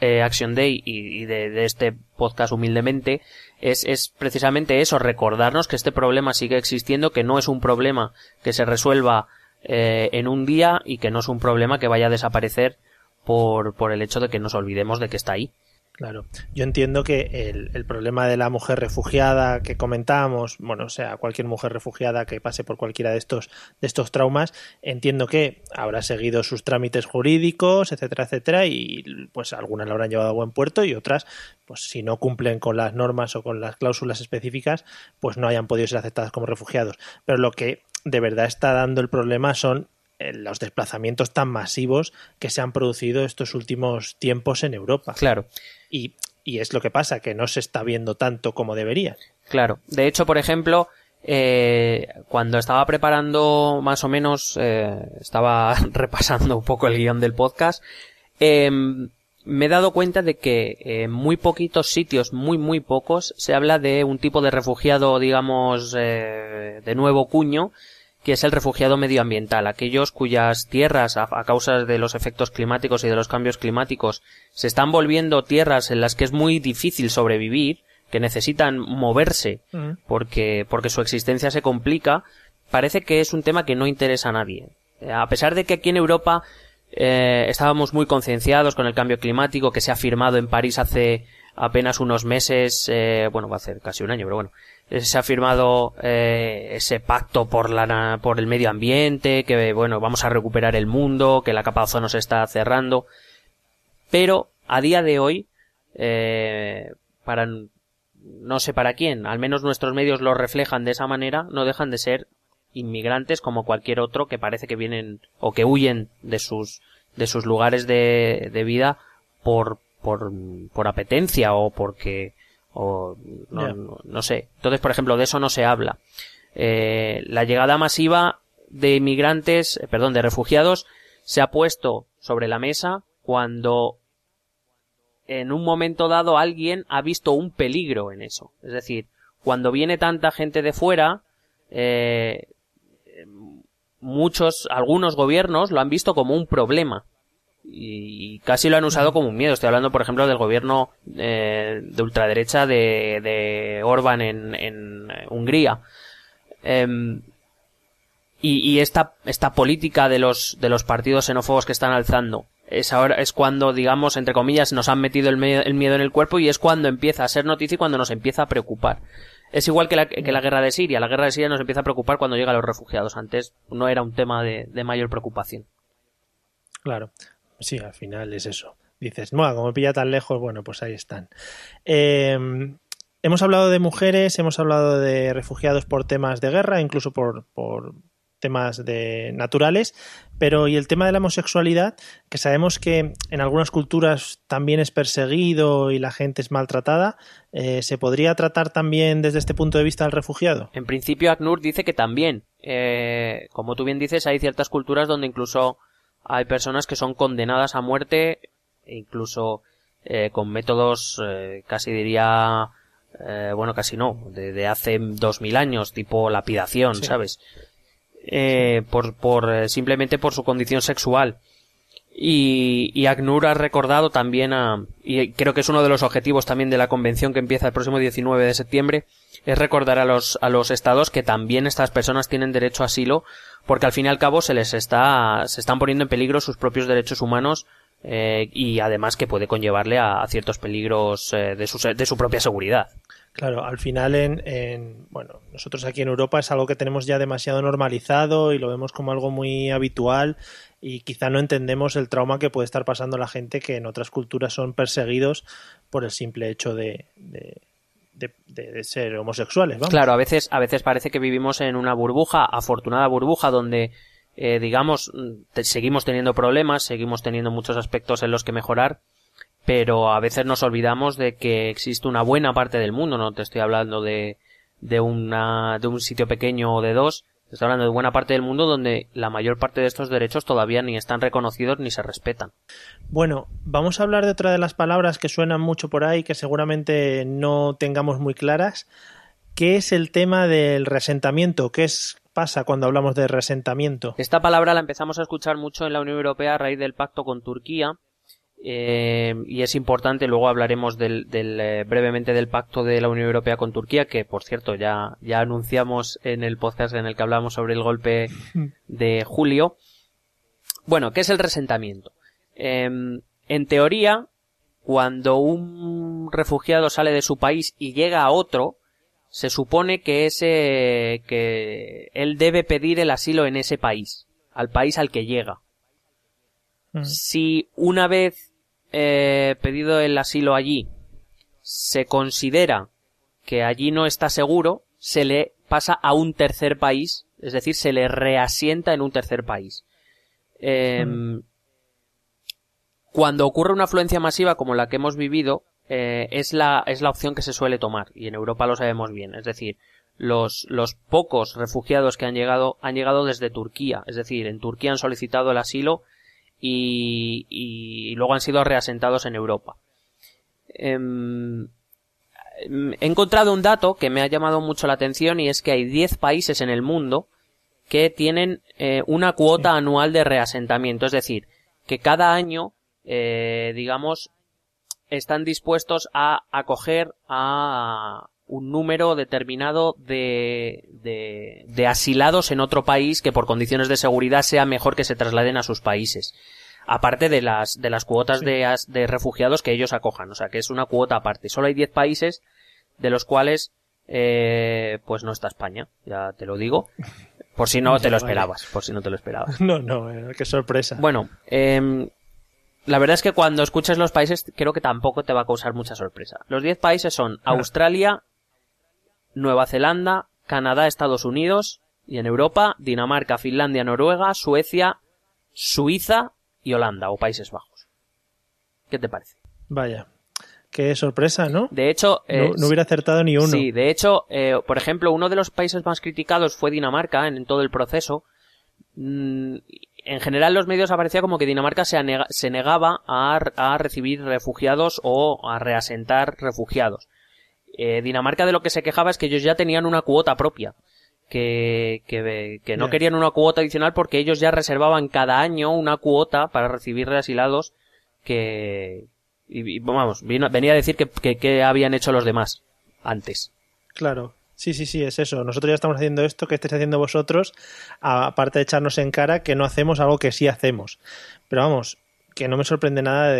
eh, Action Day y, de, este podcast humildemente, es, es precisamente eso, recordarnos que este problema sigue existiendo, que no es un problema que se resuelva eh, en un día y que no es un problema que vaya a desaparecer por, por el hecho de que nos olvidemos de que está ahí. Claro, yo entiendo que el, problema de la mujer refugiada que comentábamos, bueno, o sea, cualquier mujer refugiada que pase por cualquiera de estos, de estos traumas, entiendo que habrá seguido sus trámites jurídicos, etcétera, etcétera, y pues algunas la habrán llevado a buen puerto y otras, pues si no cumplen con las normas o con las cláusulas específicas, pues no hayan podido ser aceptadas como refugiados. Pero lo que de verdad está dando el problema son los desplazamientos tan masivos que se han producido estos últimos tiempos en Europa. Claro. Y, y es lo que pasa, que no se está viendo tanto como debería. Claro. De hecho, por ejemplo, eh, cuando estaba preparando más o menos, eh, estaba repasando un poco el guion del podcast, em, me he dado cuenta de que en muy poquitos sitios, muy muy pocos, se habla de un tipo de refugiado, digamos, de nuevo cuño, que es el refugiado medioambiental, aquellos cuyas tierras, a, causa de los efectos climáticos y de los cambios climáticos, se están volviendo tierras en las que es muy difícil sobrevivir, que necesitan moverse porque, porque su existencia se complica, parece que es un tema que no interesa a nadie. A pesar de que aquí en Europa eh, estábamos muy concienciados con el cambio climático que se ha firmado en París hace apenas unos meses, eh, bueno, va a ser casi un año, pero bueno, se ha firmado eh, ese pacto por la por el medio ambiente que bueno vamos a recuperar el mundo que la capa de ozono se está cerrando. Pero a día de hoy eh, para no sé para quién al menos nuestros medios lo reflejan de esa manera no dejan de ser inmigrantes como cualquier otro que parece que vienen o que huyen de sus de sus lugares de, de vida por por por apetencia o porque o no, no, sé. Entonces, por ejemplo, de eso no se habla. Eh, la llegada masiva de inmigrantes, eh, perdón, de refugiados, se ha puesto sobre la mesa cuando en un momento dado alguien ha visto un peligro en eso. Es decir, cuando viene tanta gente de fuera, eh, muchos, algunos gobiernos lo han visto como un problema y casi lo han usado como un miedo. Estoy hablando, por ejemplo, del gobierno eh, de ultraderecha de, de Orban en, Hungría. Em, y, esta, esta política de los, de los partidos xenófobos que están alzando es ahora, es cuando, digamos, entre comillas, nos han metido el, miedo en el cuerpo y es cuando empieza a ser noticia y cuando nos empieza a preocupar. Es igual que la, guerra de Siria. La guerra de Siria nos empieza a preocupar cuando llegan los refugiados. Antes no era un tema de mayor preocupación. Claro. Sí, al final es eso. Dices, no, como pilla tan lejos, bueno, pues ahí están. Em, hemos hablado de mujeres, hemos hablado de refugiados por temas de guerra, incluso por, por temas de naturales, pero y el tema de la homosexualidad, que sabemos que en algunas culturas también es perseguido y la gente es maltratada, eh, ¿se podría tratar también desde este punto de vista al refugiado? En principio, ACNUR dice que también. Eh, como tú bien dices, hay ciertas culturas donde incluso hay personas que son condenadas a muerte, e incluso eh, con métodos eh, casi diría, eh, bueno, casi no, de, hace dos mil años, tipo lapidación, ¿sabes? por, por, simplemente por su condición sexual. Y, y ACNUR ha recordado también a, y creo que es uno de los objetivos también de la convención que empieza el próximo 19 de septiembre, es recordar a los, a los estados que también estas personas tienen derecho a asilo porque al fin y al cabo se les está, se están poniendo en peligro sus propios derechos humanos eh, y además que puede conllevarle a, ciertos peligros eh, de, su, de su propia seguridad. Claro, al final en, en, bueno, nosotros aquí en Europa es algo que tenemos ya demasiado normalizado y lo vemos como algo muy habitual y quizá no entendemos el trauma que puede estar pasando la gente que en otras culturas son perseguidos por el simple hecho de, de, de, ser homosexuales. Claro, a veces, a veces parece que vivimos en una burbuja, afortunada burbuja, donde eh, digamos, seguimos teniendo problemas, seguimos teniendo muchos aspectos en los que mejorar, pero a veces nos olvidamos de que existe una buena parte del mundo, no te estoy hablando de, de, una, de un sitio pequeño o de dos, estoy hablando de buena parte del mundo donde la mayor parte de estos derechos todavía ni están reconocidos ni se respetan. Bueno, vamos a hablar de otra de las palabras que suenan mucho por ahí, que seguramente no tengamos muy claras, que es el tema del resentamiento, que es pasa cuando hablamos de resentamiento? Esta palabra la empezamos a escuchar mucho en la Unión Europea a raíz del pacto con Turquía. Eh, y es importante, luego hablaremos del, eh, brevemente del pacto de la Unión Europea con Turquía, que por cierto ya, ya anunciamos en el podcast en el que hablamos sobre el golpe de julio. Bueno, ¿qué es el resentamiento? Em, en teoría, cuando un refugiado sale de su país y llega a otro, se supone que ese que él debe pedir el asilo en ese país, al país al que llega. Si una vez eh, pedido el asilo allí se considera que allí no está seguro, se le pasa a un tercer país, es decir, se le reasienta en un tercer país. Em. Cuando ocurre una afluencia masiva como la que hemos vivido, eh, es, la, es la opción que se suele tomar y en Europa lo sabemos bien. Es decir, los, los pocos refugiados que han llegado han llegado desde Turquía. Es decir, en Turquía han solicitado el asilo y, y luego han sido reasentados en Europa. Em, he encontrado un dato que me ha llamado mucho la atención y es que hay 10 países en el mundo que tienen eh, una cuota anual de reasentamiento. Es decir, que cada año, eh, digamos, están dispuestos a acoger a un número determinado de, de, asilados en otro país que por condiciones de seguridad sea mejor que se trasladen a sus países. Aparte de las, de las cuotas de, de refugiados que ellos acojan. O sea, que es una cuota aparte. Solo hay 10 países de los cuales, eh, pues no está España. Ya te lo digo. Por si no te lo esperabas. Por si no te lo esperabas. No, no, eh, qué sorpresa. Bueno, eh, la verdad es que cuando escuches los países creo que tampoco te va a causar mucha sorpresa. Los 10 países son Australia, Nueva Zelanda, Canadá, Estados Unidos y en Europa Dinamarca, Finlandia, Noruega, Suecia, Suiza y Holanda o Países Bajos. ¿Qué te parece? Vaya, qué sorpresa, ¿no? De hecho, no, hubiera acertado ni uno. Sí, de hecho, eh, por ejemplo, uno de los países más criticados fue Dinamarca en, todo el proceso. Mm, en general los medios aparecía como que Dinamarca se, negaba a, recibir refugiados o a reasentar refugiados. Eh, Dinamarca de lo que se quejaba es que ellos ya tenían una cuota propia. Que, que, no querían una cuota adicional porque ellos ya reservaban cada año una cuota para recibir reasilados que, y, vamos, venía a decir que, que habían hecho los demás antes. Claro, Sí, sí, sí, es eso. Nosotros ya estamos haciendo esto que estáis haciendo vosotros, aparte de echarnos en cara que no hacemos algo que sí hacemos. Pero vamos, que no me sorprende nada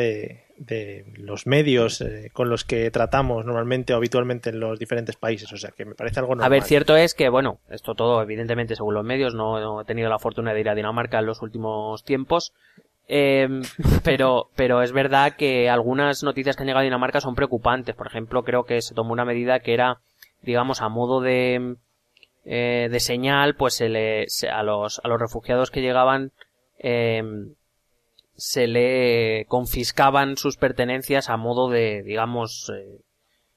de, los medios eh, con los que tratamos normalmente o habitualmente en los diferentes países. O sea, que me parece algo normal. A ver, cierto es que, bueno, esto todo evidentemente según los medios, no he tenido la fortuna de ir a Dinamarca en los últimos tiempos. Em, pero, pero es verdad que algunas noticias que han llegado a Dinamarca son preocupantes. Por ejemplo, creo que se tomó una medida que era digamos, a modo de, eh, de señal, pues se le, a los, a los refugiados que llegaban, eh, se le confiscaban sus pertenencias a modo de, digamos, eh,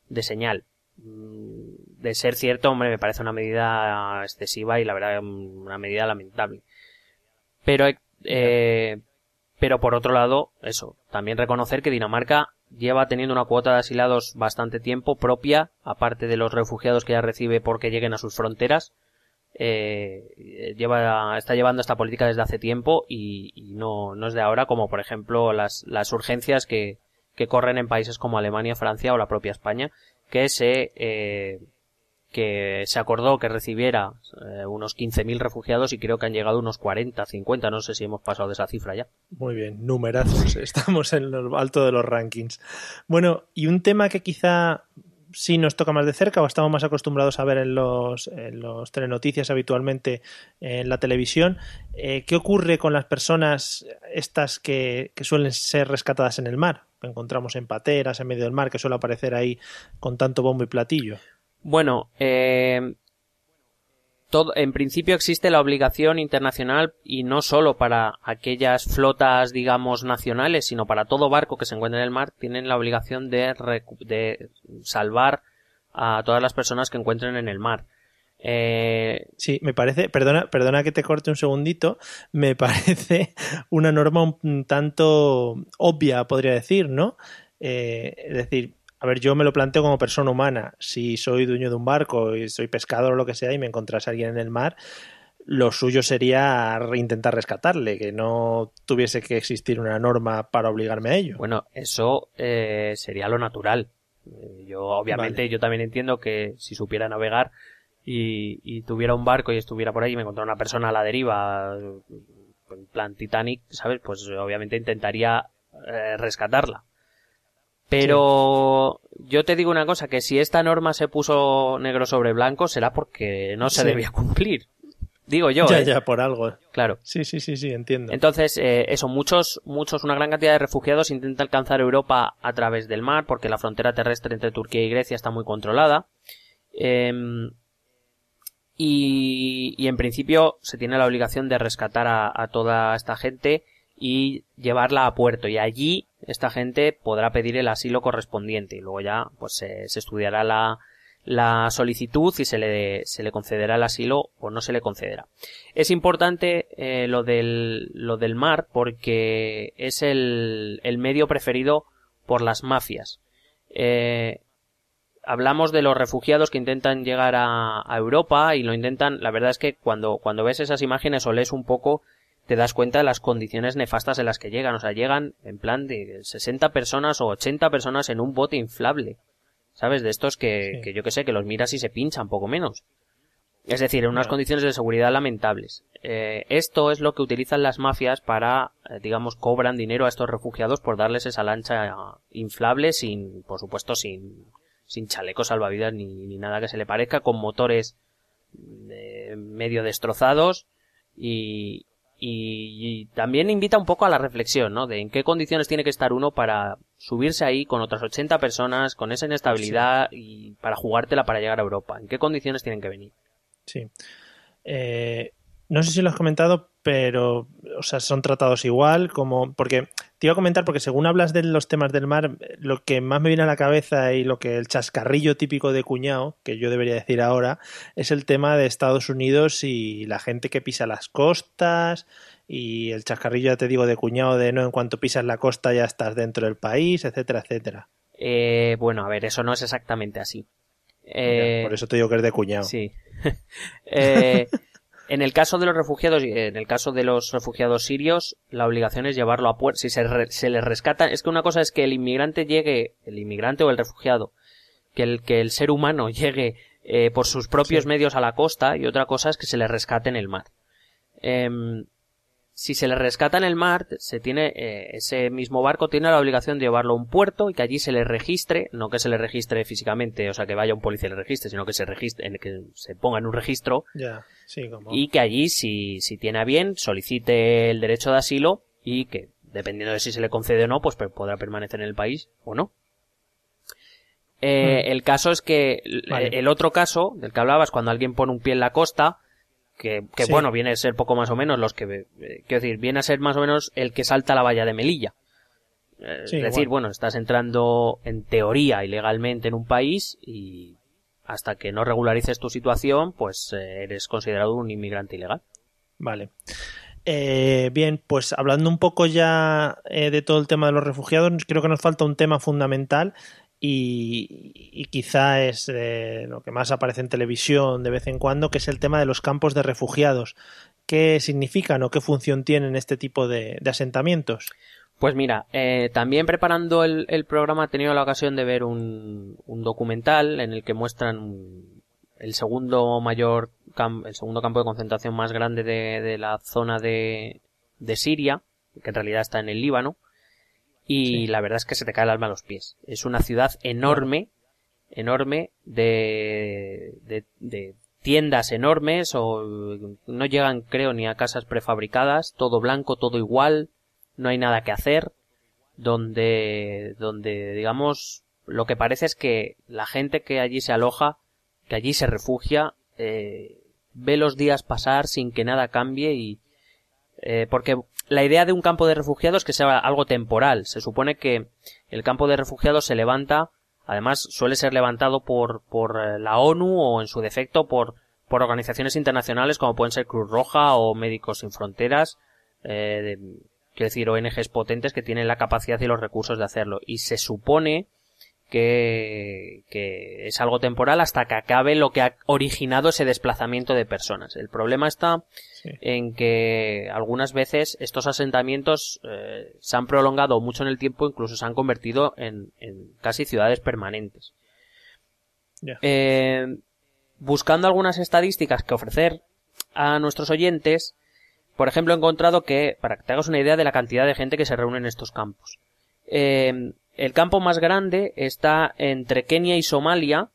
de señal. Mm, de ser cierto, hombre, me parece una medida excesiva y la verdad una medida lamentable. Pero, eh, pero por otro lado, eso, también reconocer que Dinamarca lleva teniendo una cuota de asilados bastante tiempo propia, aparte de los refugiados que ya recibe porque lleguen a sus fronteras. Eh, lleva, está llevando esta política desde hace tiempo y, no, no es de ahora, como por ejemplo las, las urgencias que, que corren en países como Alemania, Francia o la propia España, que se, eh, que se acordó que recibiera eh, unos 15.000 refugiados y creo que han llegado unos 40, 50, no sé si hemos pasado de esa cifra ya. Muy bien, numerazos, estamos en lo alto de los rankings. Bueno, y un tema que quizá sí nos toca más de cerca o estamos más acostumbrados a ver en los, en los telenoticias habitualmente en la televisión. Eh, ¿Qué ocurre con las personas estas que, que, suelen ser rescatadas en el mar? Que encontramos en pateras, en medio del mar, que suele aparecer ahí con tanto bombo y platillo. Bueno, eh, en principio existe la obligación internacional y no solo para aquellas flotas, digamos, nacionales, sino para todo barco que se encuentre en el mar, tienen la obligación de, de salvar a todas las personas que encuentren en el mar. Eh... Sí, me parece, perdona, perdona que te corte un segundito, me parece una norma un tanto obvia, podría decir, ¿no? Eh, es decir, a ver, yo me lo planteo como persona humana. Si soy dueño de un barco y soy pescador o lo que sea y me encontrase alguien en el mar, lo suyo sería intentar rescatarle, que no tuviese que existir una norma para obligarme a ello. Bueno, eso eh, sería lo natural. Eh, yo, obviamente, yo también entiendo que si supiera navegar y, y, tuviera un barco y estuviera por ahí y me encontrara una persona a la deriva, en plan Titanic, ¿sabes? Pues obviamente intentaría eh, rescatarla. Pero sí. yo te digo una cosa, que si esta norma se puso negro sobre blanco será porque no se sí. debía cumplir. Digo yo. Ya, ¿eh? ya, por algo. Claro. Sí, sí, sí, sí, entiendo. Entonces, eh, eso, muchos, muchos, una gran cantidad de refugiados intentan alcanzar Europa a través del mar, porque la frontera terrestre entre Turquía y Grecia está muy controlada. Eh, y, y, en principio se tiene la obligación de rescatar a, a toda esta gente y llevarla a puerto y allí esta gente podrá pedir el asilo correspondiente y luego ya pues se, estudiará la, la solicitud y se le, se le concederá el asilo o no se le concederá. Es importante eh, lo, del, lo del mar porque es el, el medio preferido por las mafias. Eh, hablamos de los refugiados que intentan llegar a, a Europa y lo intentan, la verdad es que cuando, cuando ves esas imágenes o lees un poco te das cuenta de las condiciones nefastas en las que llegan. O sea, llegan en plan de 60 personas o 80 personas en un bote inflable. ¿Sabes? De estos que, sí. que yo que sé, que los miras y se pinchan, poco menos. Es decir, en unas claro. condiciones de seguridad lamentables. Eh, esto es lo que utilizan las mafias para, eh, digamos, cobran dinero a estos refugiados por darles esa lancha inflable sin, por supuesto, sin, sin chalecos salvavidas ni, ni nada que se le parezca, con motores eh, medio destrozados y, y, y, también invita un poco a la reflexión, ¿no? De en qué condiciones tiene que estar uno para subirse ahí con otras 80 personas, con esa inestabilidad sí. y para jugártela para llegar a Europa. ¿En qué condiciones tienen que venir? Sí. Eh, no sé si lo has comentado, pero, o sea, son tratados igual, como, porque te iba a comentar, porque según hablas de los temas del mar, lo que más me viene a la cabeza y lo que el chascarrillo típico de cuñado, que yo debería decir ahora, es el tema de Estados Unidos y la gente que pisa las costas y el chascarrillo, ya te digo, de cuñado de no, en cuanto pisas la costa ya estás dentro del país, etcétera, etcétera. Eh, bueno, a ver, eso no es exactamente así. Eh, por eso te digo que es de cuñado. Sí. eh, en el caso de los refugiados, en el caso de los refugiados sirios, la obligación es llevarlo a puerto. Si se, re, se les rescata, es que una cosa es que el inmigrante llegue, el inmigrante o el refugiado, que el, que el ser humano llegue eh, por sus propios sí. medios a la costa y otra cosa es que se le rescate en el mar. Eh, si se le rescata en el mar, se tiene eh, ese mismo barco tiene la obligación de llevarlo a un puerto y que allí se le registre, no que se le registre físicamente, o sea que vaya un policía y le registre, sino que se registre, que se ponga en un registro yeah, sí, como... y que allí si, si tiene a bien solicite el derecho de asilo y que dependiendo de si se le concede o no, pues podrá permanecer en el país o no. Eh, hmm. El caso es que vale. el otro caso del que hablabas, cuando alguien pone un pie en la costa, que, que sí. bueno, viene a ser poco más o menos los que, eh, quiero decir, viene a ser más o menos el que salta la valla de Melilla. Eh, sí, es decir, bueno. bueno, estás entrando en teoría ilegalmente en un país y hasta que no regularices tu situación, pues eh, eres considerado un inmigrante ilegal. Vale. Eh, bien, pues hablando un poco ya eh, de todo el tema de los refugiados, creo que nos falta un tema fundamental y, y quizá es eh, lo que más aparece en televisión de vez en cuando, que es el tema de los campos de refugiados. ¿Qué significan o qué función tienen este tipo de, asentamientos? Pues mira, eh, también preparando el, programa he tenido la ocasión de ver un, documental en el que muestran el segundo mayor el segundo campo de concentración más grande de, la zona de, Siria, que en realidad está en el Líbano, y la verdad es que se te cae el alma a los pies. Es una ciudad enorme, enorme, de, de, de tiendas enormes, o no llegan creo ni a casas prefabricadas, todo blanco, todo igual, no hay nada que hacer, donde, donde digamos, lo que parece es que la gente que allí se aloja, que allí se refugia, eh, ve los días pasar sin que nada cambie y eh, porque la idea de un campo de refugiados es que sea algo temporal. Se supone que el campo de refugiados se levanta, además suele ser levantado por, por eh, la ONU o en su defecto por, por organizaciones internacionales como pueden ser Cruz Roja o Médicos Sin Fronteras, eh, quiero decir ONGs potentes que tienen la capacidad y los recursos de hacerlo. Y se supone que, que es algo temporal hasta que acabe lo que ha originado ese desplazamiento de personas. El problema está en que algunas veces estos asentamientos eh, se han prolongado mucho en el tiempo, incluso se han convertido en, en casi ciudades permanentes. Eh, buscando algunas estadísticas que ofrecer a nuestros oyentes, por ejemplo, he encontrado que, para que te hagas una idea de la cantidad de gente que se reúne en estos campos, eh, el campo más grande está entre Kenia y Somalia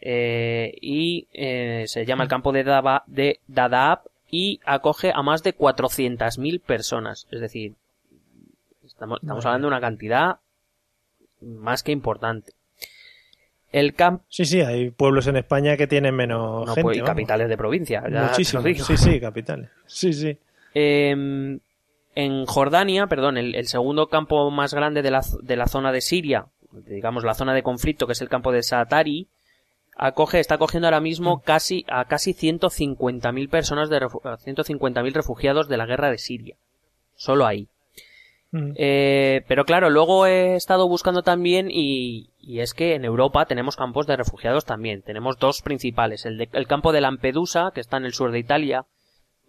eh, y eh, se llama el campo de, Daba, de Dadaab y acoge a más de 400.000 personas. Es decir, estamos, hablando de una cantidad más que importante. El campo... Sí, sí, hay pueblos en España que tienen menos gente. Pues, capitales de provincia. Muchísimo. Sí, sí, capitales. Sí, sí. Eh, en Jordania, perdón, el, segundo campo más grande de la, de la, zona de Siria, digamos la zona de conflicto, que es el campo de Saatari, acoge, está acogiendo ahora mismo mm. casi a casi 150.000 personas de 150.000 refugiados de la guerra de Siria. Solo ahí. Mm. Eh, pero claro, luego he estado buscando también y, y, es que en Europa tenemos campos de refugiados también. Tenemos dos principales. El, de, el campo de Lampedusa, que está en el sur de Italia,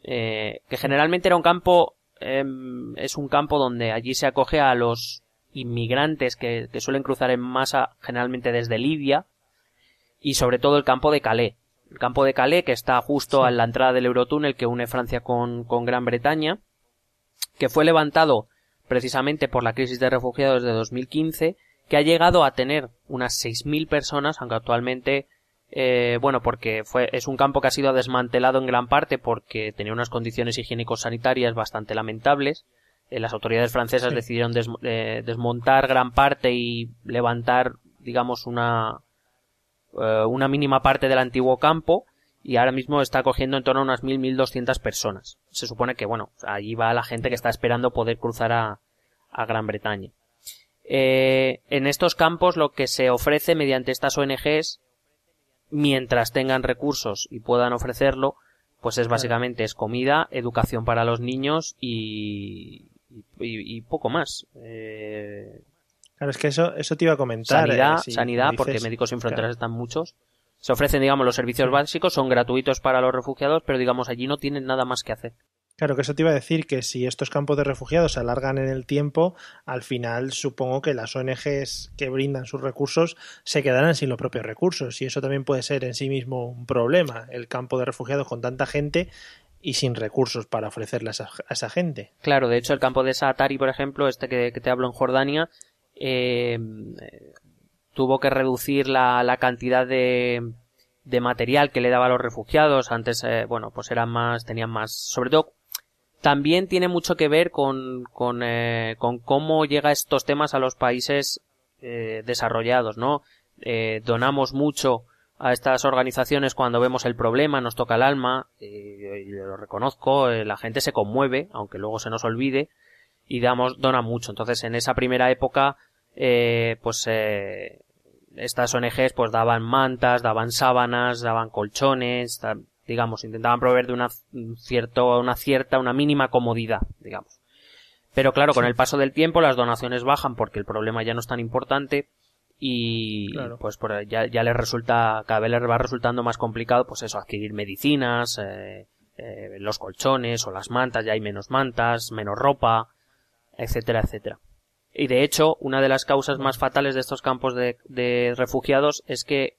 eh, que generalmente era un campo Em, es un campo donde allí se acoge a los inmigrantes que, suelen cruzar en masa generalmente desde Libia y sobre todo el campo de Calais. El campo de Calais que está justo a la entrada del Eurotúnel que une Francia con, con Gran Bretaña, que fue levantado precisamente por la crisis de refugiados de 2015, que ha llegado a tener unas 6.000 personas, aunque actualmente eh, bueno, porque fue, es un campo que ha sido desmantelado en gran parte porque tenía unas condiciones higiénico-sanitarias bastante lamentables. Eh, las autoridades francesas decidieron eh, desmontar gran parte y levantar, digamos, una, una mínima parte del antiguo campo y ahora mismo está cogiendo en torno a unas 1.000-1.200 personas. Se supone que, bueno, allí va la gente que está esperando poder cruzar a, a Gran Bretaña. en estos campos lo que se ofrece mediante estas ONGs mientras tengan recursos y puedan ofrecerlo, pues es básicamente es comida, educación para los niños y, y, poco más. Eh... Claro, es que eso, eso te iba a comentar. Sanidad, eh, sanidad porque Médicos Sin Fronteras están muchos. Se ofrecen, digamos, los servicios básicos, son gratuitos para los refugiados, pero digamos, allí no tienen nada más que hacer. Claro, que eso te iba a decir que si estos campos de refugiados se alargan en el tiempo, al final supongo que las ONGs que brindan sus recursos se quedarán sin los propios recursos y eso también puede ser en sí mismo un problema, el campo de refugiados con tanta gente y sin recursos para ofrecerle a esa, gente. Claro, de hecho el campo de Saatari, por ejemplo, este que, te hablo en Jordania, eh, tuvo que reducir la, cantidad de, de material que le daba a los refugiados. Antes, eh, bueno, pues eran más, tenían más, sobre todo también tiene mucho que ver con, con, eh, con cómo llega estos temas a los países eh, desarrollados, ¿no? Eh, donamos mucho a estas organizaciones cuando vemos el problema, nos toca el alma, y lo reconozco, la gente se conmueve, aunque luego se nos olvide, y damos, dona mucho. Entonces, en esa primera época, pues, estas ONGs pues daban mantas, daban sábanas, daban colchones, digamos, intentaban proveer de una, cierto, una cierta, una mínima comodidad, digamos. Pero claro, con el paso del tiempo las donaciones bajan porque el problema ya no es tan importante y pues ya, ya les resulta, cada vez les va resultando más complicado pues eso, adquirir medicinas, eh, eh, los colchones o las mantas, ya hay menos mantas, menos ropa, etcétera, etcétera. Y de hecho, una de las causas más fatales de estos campos de, de refugiados es que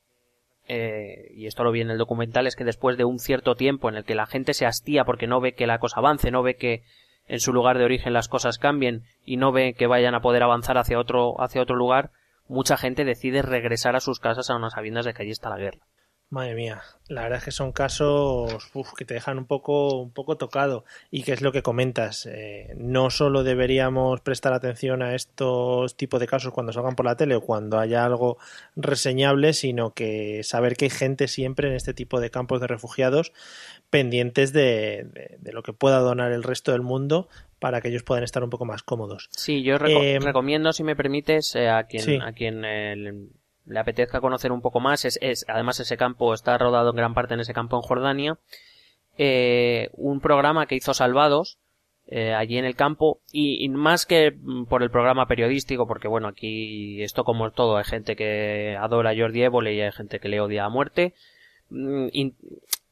eh, y esto lo vi en el documental, es que después de un cierto tiempo en el que la gente se hastía porque no ve que la cosa avance, no ve que en su lugar de origen las cosas cambien y no ve que vayan a poder avanzar hacia otro, hacia otro lugar, mucha gente decide regresar a sus casas a unas sabiendas de que allí está la guerra. Madre mía, la verdad es que son casos que te dejan un poco, un poco tocado. Y que es lo que comentas, eh, no solo deberíamos prestar atención a estos tipos de casos cuando salgan por la tele o cuando haya algo reseñable, sino que saber que hay gente siempre en este tipo de campos de refugiados pendientes de, lo que pueda donar el resto del mundo para que ellos puedan estar un poco más cómodos. Sí, yo eh, recomiendo, si me permites, eh, a quien, a quien le apetezca conocer un poco más, es, es, además ese campo está rodado en gran parte en ese campo en Jordania, eh, un programa que hizo Salvados, eh, allí en el campo. Y, más que por el programa periodístico porque bueno aquí esto como es todo hay gente que adora a Jordi Évole y hay gente que le odia a muerte. Mm,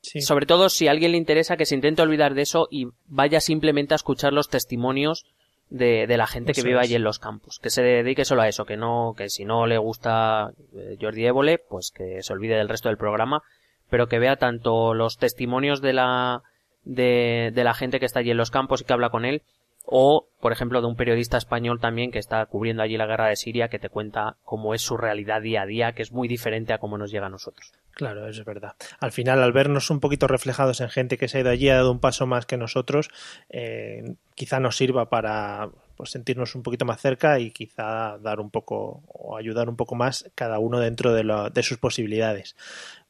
sobre todo si a alguien le interesa que se intente olvidar de eso y vaya simplemente a escuchar los testimonios de, de la gente que vive allí en los campos, que se dedique solo a eso, que no, que si no le gusta eh, Jordi Évole, pues que se olvide del resto del programa, pero que vea tanto los testimonios de la, de, de la gente que está allí en los campos y que habla con él, o, por ejemplo, de un periodista español también que está cubriendo allí la guerra de Siria, que te cuenta cómo es su realidad día a día, que es muy diferente a cómo nos llega a nosotros. Claro, es verdad. Al final, al vernos un poquito reflejados en gente que se ha ido allí, ha dado un paso más que nosotros, eh, quizá nos sirva para sentirnos un poquito más cerca y quizá dar un poco o ayudar un poco más cada uno dentro de, sus posibilidades.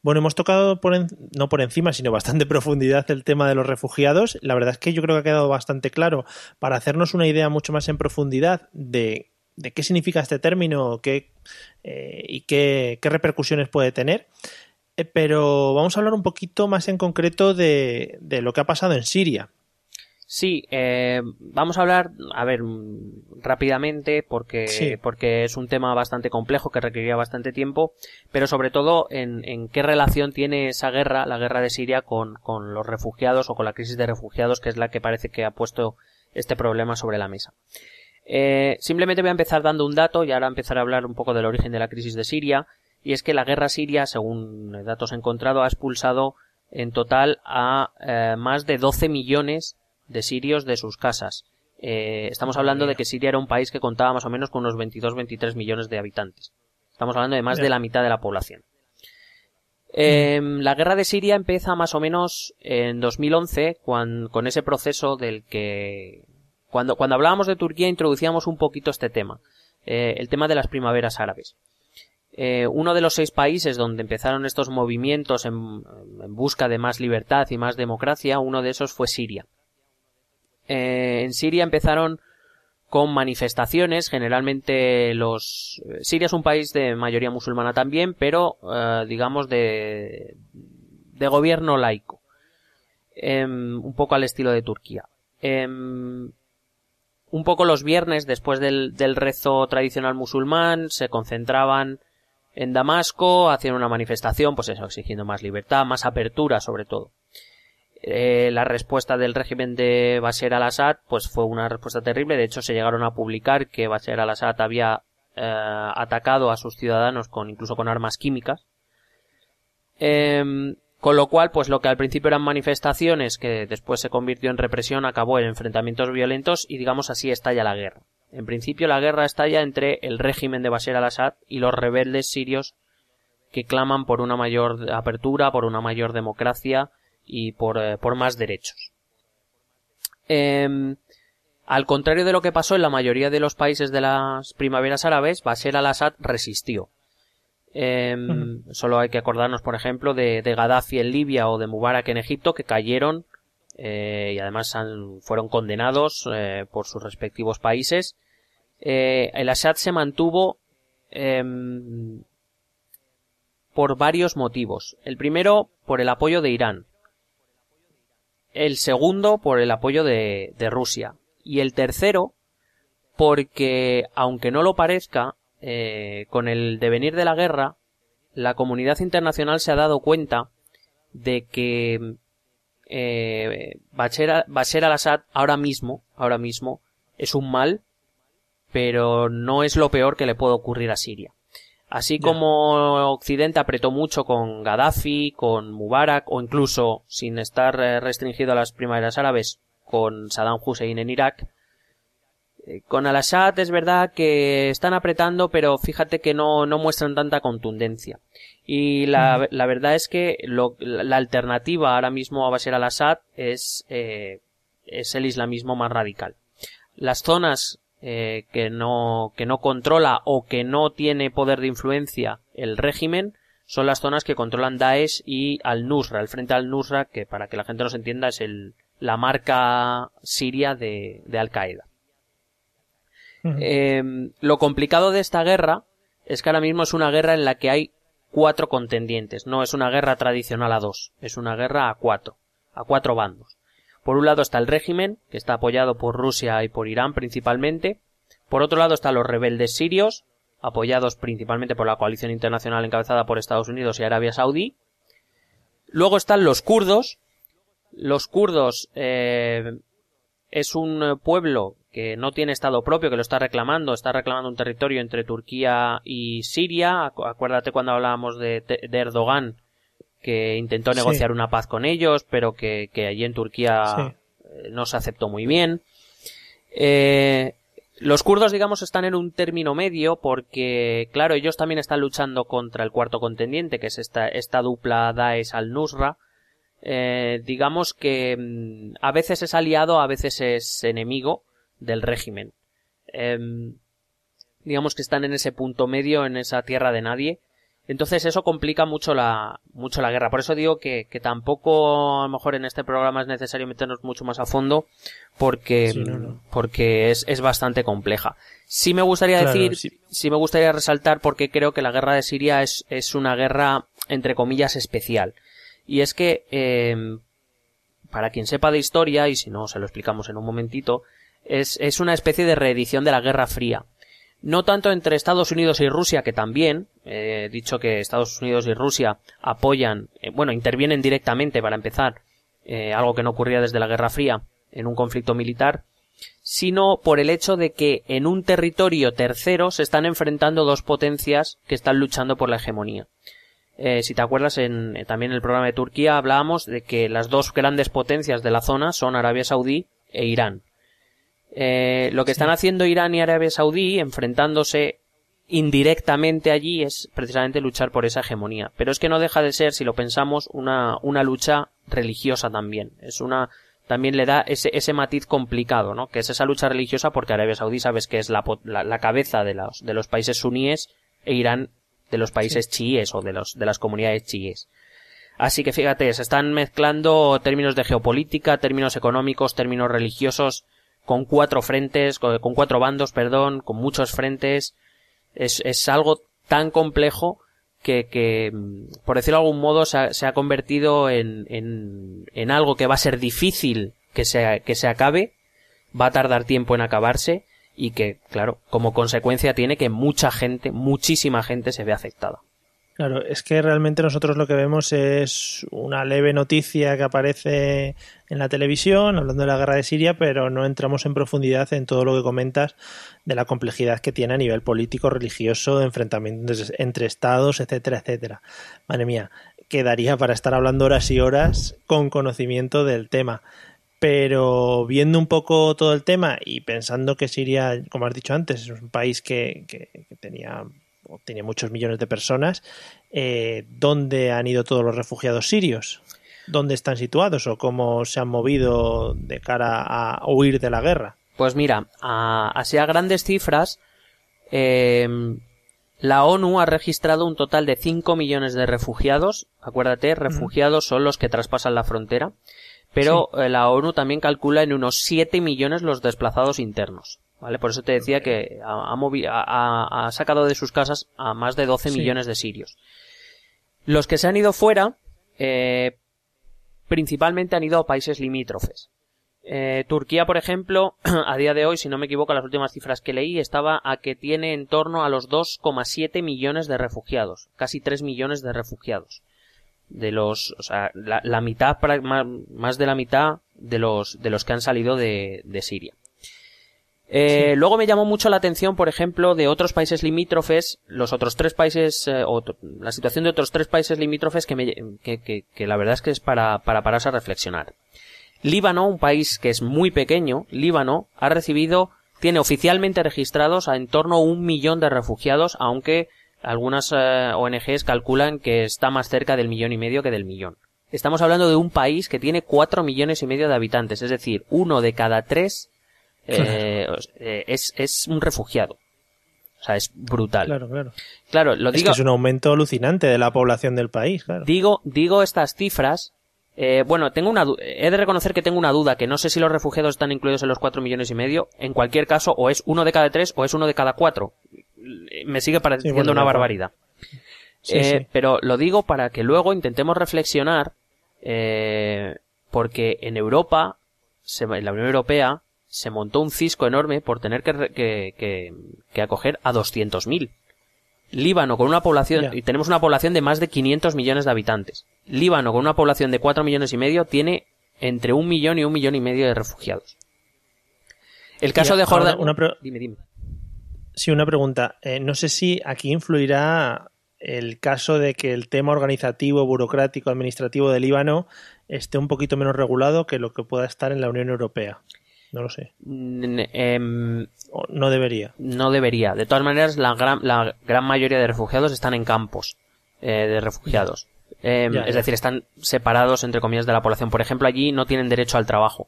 Bueno, hemos tocado por no por encima, sino bastante profundidad el tema de los refugiados. La verdad es que yo creo que ha quedado bastante claro para hacernos una idea mucho más en profundidad de, qué significa este término qué, eh, y qué, repercusiones puede tener. Eh, pero vamos a hablar un poquito más en concreto de lo que ha pasado en Siria. Sí, eh, vamos a hablar, a ver, rápidamente, porque, porque es un tema bastante complejo que requeriría bastante tiempo, pero sobre todo en, en, qué relación tiene esa guerra, la guerra de Siria, con, con los refugiados o con la crisis de refugiados, que es la que parece que ha puesto este problema sobre la mesa. Eh, simplemente voy a empezar dando un dato y ahora empezar a hablar un poco del origen de la crisis de Siria, y es que la guerra siria, según datos encontrados, ha expulsado en total a eh, más de 12 millones de sirios de sus casas. Eh, estamos hablando de que Siria era un país que contaba más o menos con unos 22-23 millones de habitantes. Estamos hablando de más de la mitad de la población. Em, la guerra de Siria empieza más o menos en 2011 con ese proceso del que cuando, cuando hablábamos de Turquía introducíamos un poquito este tema, eh, el tema de las primaveras árabes. Eh, uno de los seis países donde empezaron estos movimientos en, busca de más libertad y más democracia, uno de esos fue Siria. Eh, en Siria empezaron con manifestaciones, generalmente los... Siria es un país de mayoría musulmana también, pero eh, digamos de, de gobierno laico, em, un poco al estilo de Turquía. Em, un poco los viernes, después del, del rezo tradicional musulmán, se concentraban en Damasco, hacían una manifestación, pues eso, exigiendo más libertad, más apertura sobre todo. Eh, la respuesta del régimen de Bashar al-Assad pues fue una respuesta terrible. De hecho, se llegaron a publicar que Bashar al-Assad había eh, atacado a sus ciudadanos con incluso con armas químicas. Em, con lo cual, pues lo que al principio eran manifestaciones, que después se convirtió en represión, acabó en enfrentamientos violentos y digamos así estalla la guerra. En principio la guerra estalla entre el régimen de Bashar al-Assad y los rebeldes sirios que claman por una mayor apertura, por una mayor democracia y por, eh, más derechos. Em, al contrario de lo que pasó en la mayoría de los países de las primaveras árabes, Bashar al-Assad resistió. Em, solo hay que acordarnos, por ejemplo, de, Gaddafi en Libia o de Mubarak en Egipto, que cayeron eh, y además fueron condenados eh, por sus respectivos países. Eh, el Assad se mantuvo em, por varios motivos. El primero, por el apoyo de Irán. El segundo, por el apoyo de, de Rusia. Y el tercero, porque, aunque no lo parezca, con el devenir de la guerra, la comunidad internacional se ha dado cuenta de que eh, Bashar, al-Assad ahora mismo, ahora mismo, es un mal, pero no es lo peor que le puede ocurrir a Siria. Así como Occidente apretó mucho con Gaddafi, con Mubarak o incluso, sin estar eh, restringido a las primaveras árabes, con Saddam Hussein en Irak, eh, con Al-Assad es verdad que están apretando, pero fíjate que no, no muestran tanta contundencia. Y la, la verdad es que lo, la alternativa ahora mismo a Bashar al-Assad es, eh, es el islamismo más radical. Las zonas eh, que no que no controla o que no tiene poder de influencia el régimen son las zonas que controlan Daesh y al-Nusra, el frente al-Nusra, que para que la gente nos entienda es el, la marca siria de, de Al-Qaeda. Em, lo complicado de esta guerra es que ahora mismo es una guerra en la que hay cuatro contendientes. No es una guerra tradicional a dos, es una guerra a cuatro, a cuatro bandos. Por un lado está el régimen, que está apoyado por Rusia y por Irán principalmente. Por otro lado están los rebeldes sirios, apoyados principalmente por la coalición internacional encabezada por Estados Unidos y Arabia Saudí. Luego están los kurdos. Los kurdos eh, es un pueblo que no tiene estado propio, que lo está reclamando, está reclamando un territorio entre Turquía y Siria. Acuérdate cuando hablábamos de, Erdogan, que intentó negociar una paz con ellos, pero que, allí en Turquía eh, no se aceptó muy bien. Eh, los kurdos, digamos, están en un término medio porque, claro, ellos también están luchando contra el cuarto contendiente, que es esta, esta dupla Daesh al-Nusra. Eh, digamos que mm, a veces es aliado, a veces es enemigo del régimen. Em, digamos que están en ese punto medio, en esa tierra de nadie. Entonces eso complica mucho la, mucho la guerra. Por eso digo que, que tampoco a lo mejor en este programa es necesario meternos mucho más a fondo porque, porque es, es bastante compleja. Sí me gustaría decir, sí. me gustaría resaltar porque creo que la guerra de Siria es, es una guerra entre comillas especial. Y es que, em, para quien sepa de historia, y si no se lo explicamos en un momentito, es, es una especie de reedición de la Guerra Fría. No tanto entre Estados Unidos y Rusia, que también, he dicho que Estados Unidos y Rusia apoyan, eh, bueno, intervienen directamente para empezar, eh, algo que no ocurría desde la Guerra Fría, en un conflicto militar, sino por el hecho de que en un territorio tercero se están enfrentando dos potencias que están luchando por la hegemonía. Eh, si te acuerdas, en, también en el programa de Turquía hablábamos de que las dos grandes potencias de la zona son Arabia Saudí e Irán. Eh, lo que están haciendo Irán y Arabia Saudí, enfrentándose indirectamente allí, es precisamente luchar por esa hegemonía. Pero es que no deja de ser, si lo pensamos, una, una lucha religiosa también. Es una, también le da ese, ese matiz complicado, ¿no? Que es esa lucha religiosa porque Arabia Saudí sabes que es la, la, cabeza de los, de los países suníes e Irán de los países chiíes o de los, de las comunidades chiíes. Así que fíjate, se están mezclando términos de geopolítica, términos económicos, términos religiosos, con cuatro frentes, con, cuatro bandos, perdón, con muchos frentes. Es, es algo tan complejo que, que, por decirlo de algún modo, se ha, se ha convertido en, en, en, algo que va a ser difícil que se, que se acabe, va a tardar tiempo en acabarse y que, claro, como consecuencia tiene que mucha gente, muchísima gente se ve afectada. Claro, es que realmente nosotros lo que vemos es una leve noticia que aparece en la televisión hablando de la guerra de Siria, pero no entramos en profundidad en todo lo que comentas de la complejidad que tiene a nivel político, religioso, de enfrentamientos entre estados, etcétera, etcétera. Madre mía, quedaría para estar hablando horas y horas con conocimiento del tema. Pero viendo un poco todo el tema y pensando que Siria, como has dicho antes, es un país que, que tenía tiene muchos millones de personas, eh, ¿dónde han ido todos los refugiados sirios? ¿Dónde están situados o cómo se han movido de cara a huir de la guerra? Pues mira, así a grandes cifras, em, la ONU ha registrado un total de 5 millones de refugiados. Acuérdate, refugiados son los que traspasan la frontera. Pero eh, la ONU también calcula en unos 7 millones los desplazados internos. ¿Vale? Por eso te decía que ha, ha, sacado de sus casas a más de 12 millones de sirios. Los que se han ido fuera, eh, principalmente han ido a países limítrofes. Eh, Turquía, por ejemplo, a día de hoy, si no me equivoco, las últimas cifras que leí, estaba a que tiene en torno a los 2,7 millones de refugiados, casi 3 millones de refugiados. De los, o sea, la, mitad, más de la mitad de los, de los que han salido de, de Siria. Eh, Luego me llamó mucho la atención, por ejemplo, de otros países limítrofes, los otros tres países, eh, otro- la situación de otros tres países limítrofes que, me, que, que- que la verdad es que es para, para pararse a reflexionar. Líbano, un país que es muy pequeño, Líbano, ha recibido, tiene oficialmente registrados a en torno a un millón de refugiados, aunque algunas eh, ONGs calculan que está más cerca del millón y medio que del millón. Estamos hablando de un país que tiene cuatro millones y medio de habitantes, es decir, uno de cada tres eh, eh, es, es un refugiado. O sea, es brutal. Claro, claro. Claro, lo Es digo, que es un aumento alucinante de la población del país, claro. digo, digo estas cifras. eh, bueno, tengo una, he de reconocer que tengo una duda, que no sé si los refugiados están incluidos en los cuatro millones y medio. En cualquier caso, o es uno de cada tres o es uno de cada cuatro. Me sigue pareciendo bueno, una barbaridad. Sí, Eh, sí. Pero lo digo para que luego intentemos reflexionar, eh, porque en Europa, en la Unión Europea, se montó un cisco enorme por tener que, que, que- que acoger a 200.000. Líbano con una población, y tenemos una población de más de 500 millones de habitantes. Líbano con una población de 4 millones y medio tiene entre un millón y un millón y medio de refugiados. El caso de Jordania... una Dime, dime. Sí, una pregunta. Eh, no sé si aquí influirá el caso de que el tema organizativo, burocrático, administrativo del Líbano esté un poquito menos regulado que lo que pueda estar en la Unión Europea. No lo sé. Em, no debería. No debería. De todas maneras, la gran, la gran mayoría de refugiados están en campos eh, de refugiados. Eh, Ya, es decir, están separados, entre comillas, de la población. Por ejemplo, allí no tienen derecho al trabajo.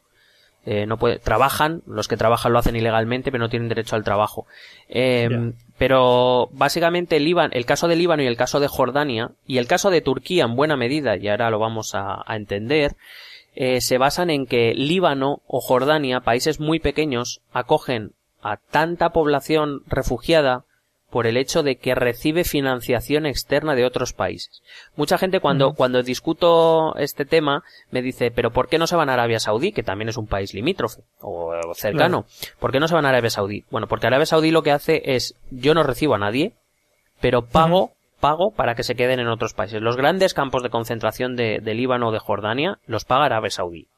Eh, no puede, trabajan, los que trabajan lo hacen ilegalmente, pero no tienen derecho al trabajo. Eh, Ya. Pero básicamente el, caso de Líbano y el caso de Jordania y el caso de Turquía en buena medida, y ahora lo vamos a, a entender, eh, se basan en que Líbano o Jordania, países muy pequeños, acogen a tanta población refugiada por el hecho de que recibe financiación externa de otros países. Mucha gente cuando, cuando discuto este tema me dice, pero ¿por qué no se van a Arabia Saudí, que también es un país limítrofe o, o cercano? ¿Por qué no se van a Arabia Saudí? Bueno, porque Arabia Saudí lo que hace es, yo no recibo a nadie, pero pago, pago para que se queden en otros países. Los grandes campos de concentración de, de Líbano o de Jordania los paga Arabia Saudí.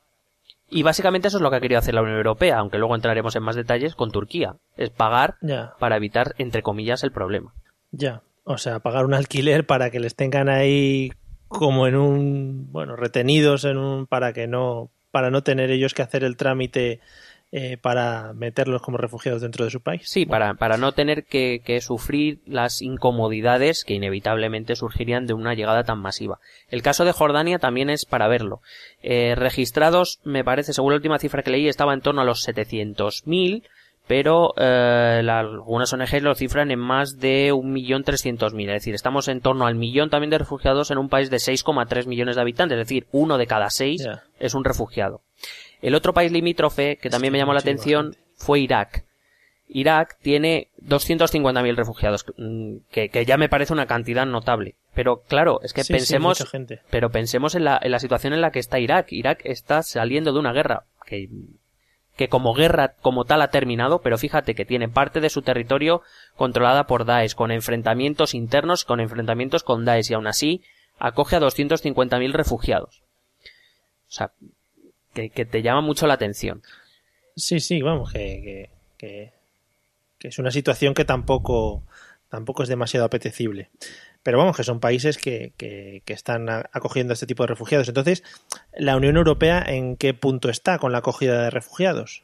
Y básicamente eso es lo que ha querido hacer la Unión Europea, aunque luego entraremos en más detalles con Turquía. Es pagar para evitar, entre comillas, el problema. ya. O sea, pagar un alquiler para que les tengan ahí como en un, bueno, retenidos en un, para que no, para no tener ellos que hacer el trámite eh, para meterlos como refugiados dentro de su país. Sí, para, para no tener que, que sufrir las incomodidades que inevitablemente surgirían de una llegada tan masiva. El caso de Jordania también es para verlo. Eh, registrados, me parece, según la última cifra que leí, estaba en torno a los 700.000, pero eh, la- algunas ONGs lo cifran en más de 1.300.000. Es decir, estamos en torno al millón también de refugiados en un país de 6,3 millones de habitantes. Es decir, uno de cada seis es un refugiado. El otro país limítrofe que también que me llamó la atención fue Irak. Irak tiene 250.000 refugiados, mm, que, que ya me parece una cantidad notable. Pero claro, es que Sí, pensemos, gente. pero pensemos en la, en la situación en la que está Irak. Irak está saliendo de una guerra que, que como guerra como tal ha terminado, pero fíjate que tiene parte de su territorio controlada por Daesh, con enfrentamientos internos, con enfrentamientos con Daesh, y aún así acoge a 250.000 refugiados. O sea, que, que te llama mucho la atención. Sí, sí, vamos, que, que, es una situación que tampoco, tampoco es demasiado apetecible. Pero vamos, que son países que, que, que están acogiendo a este tipo de refugiados. Entonces, ¿la Unión Europea en qué punto está con la acogida de refugiados?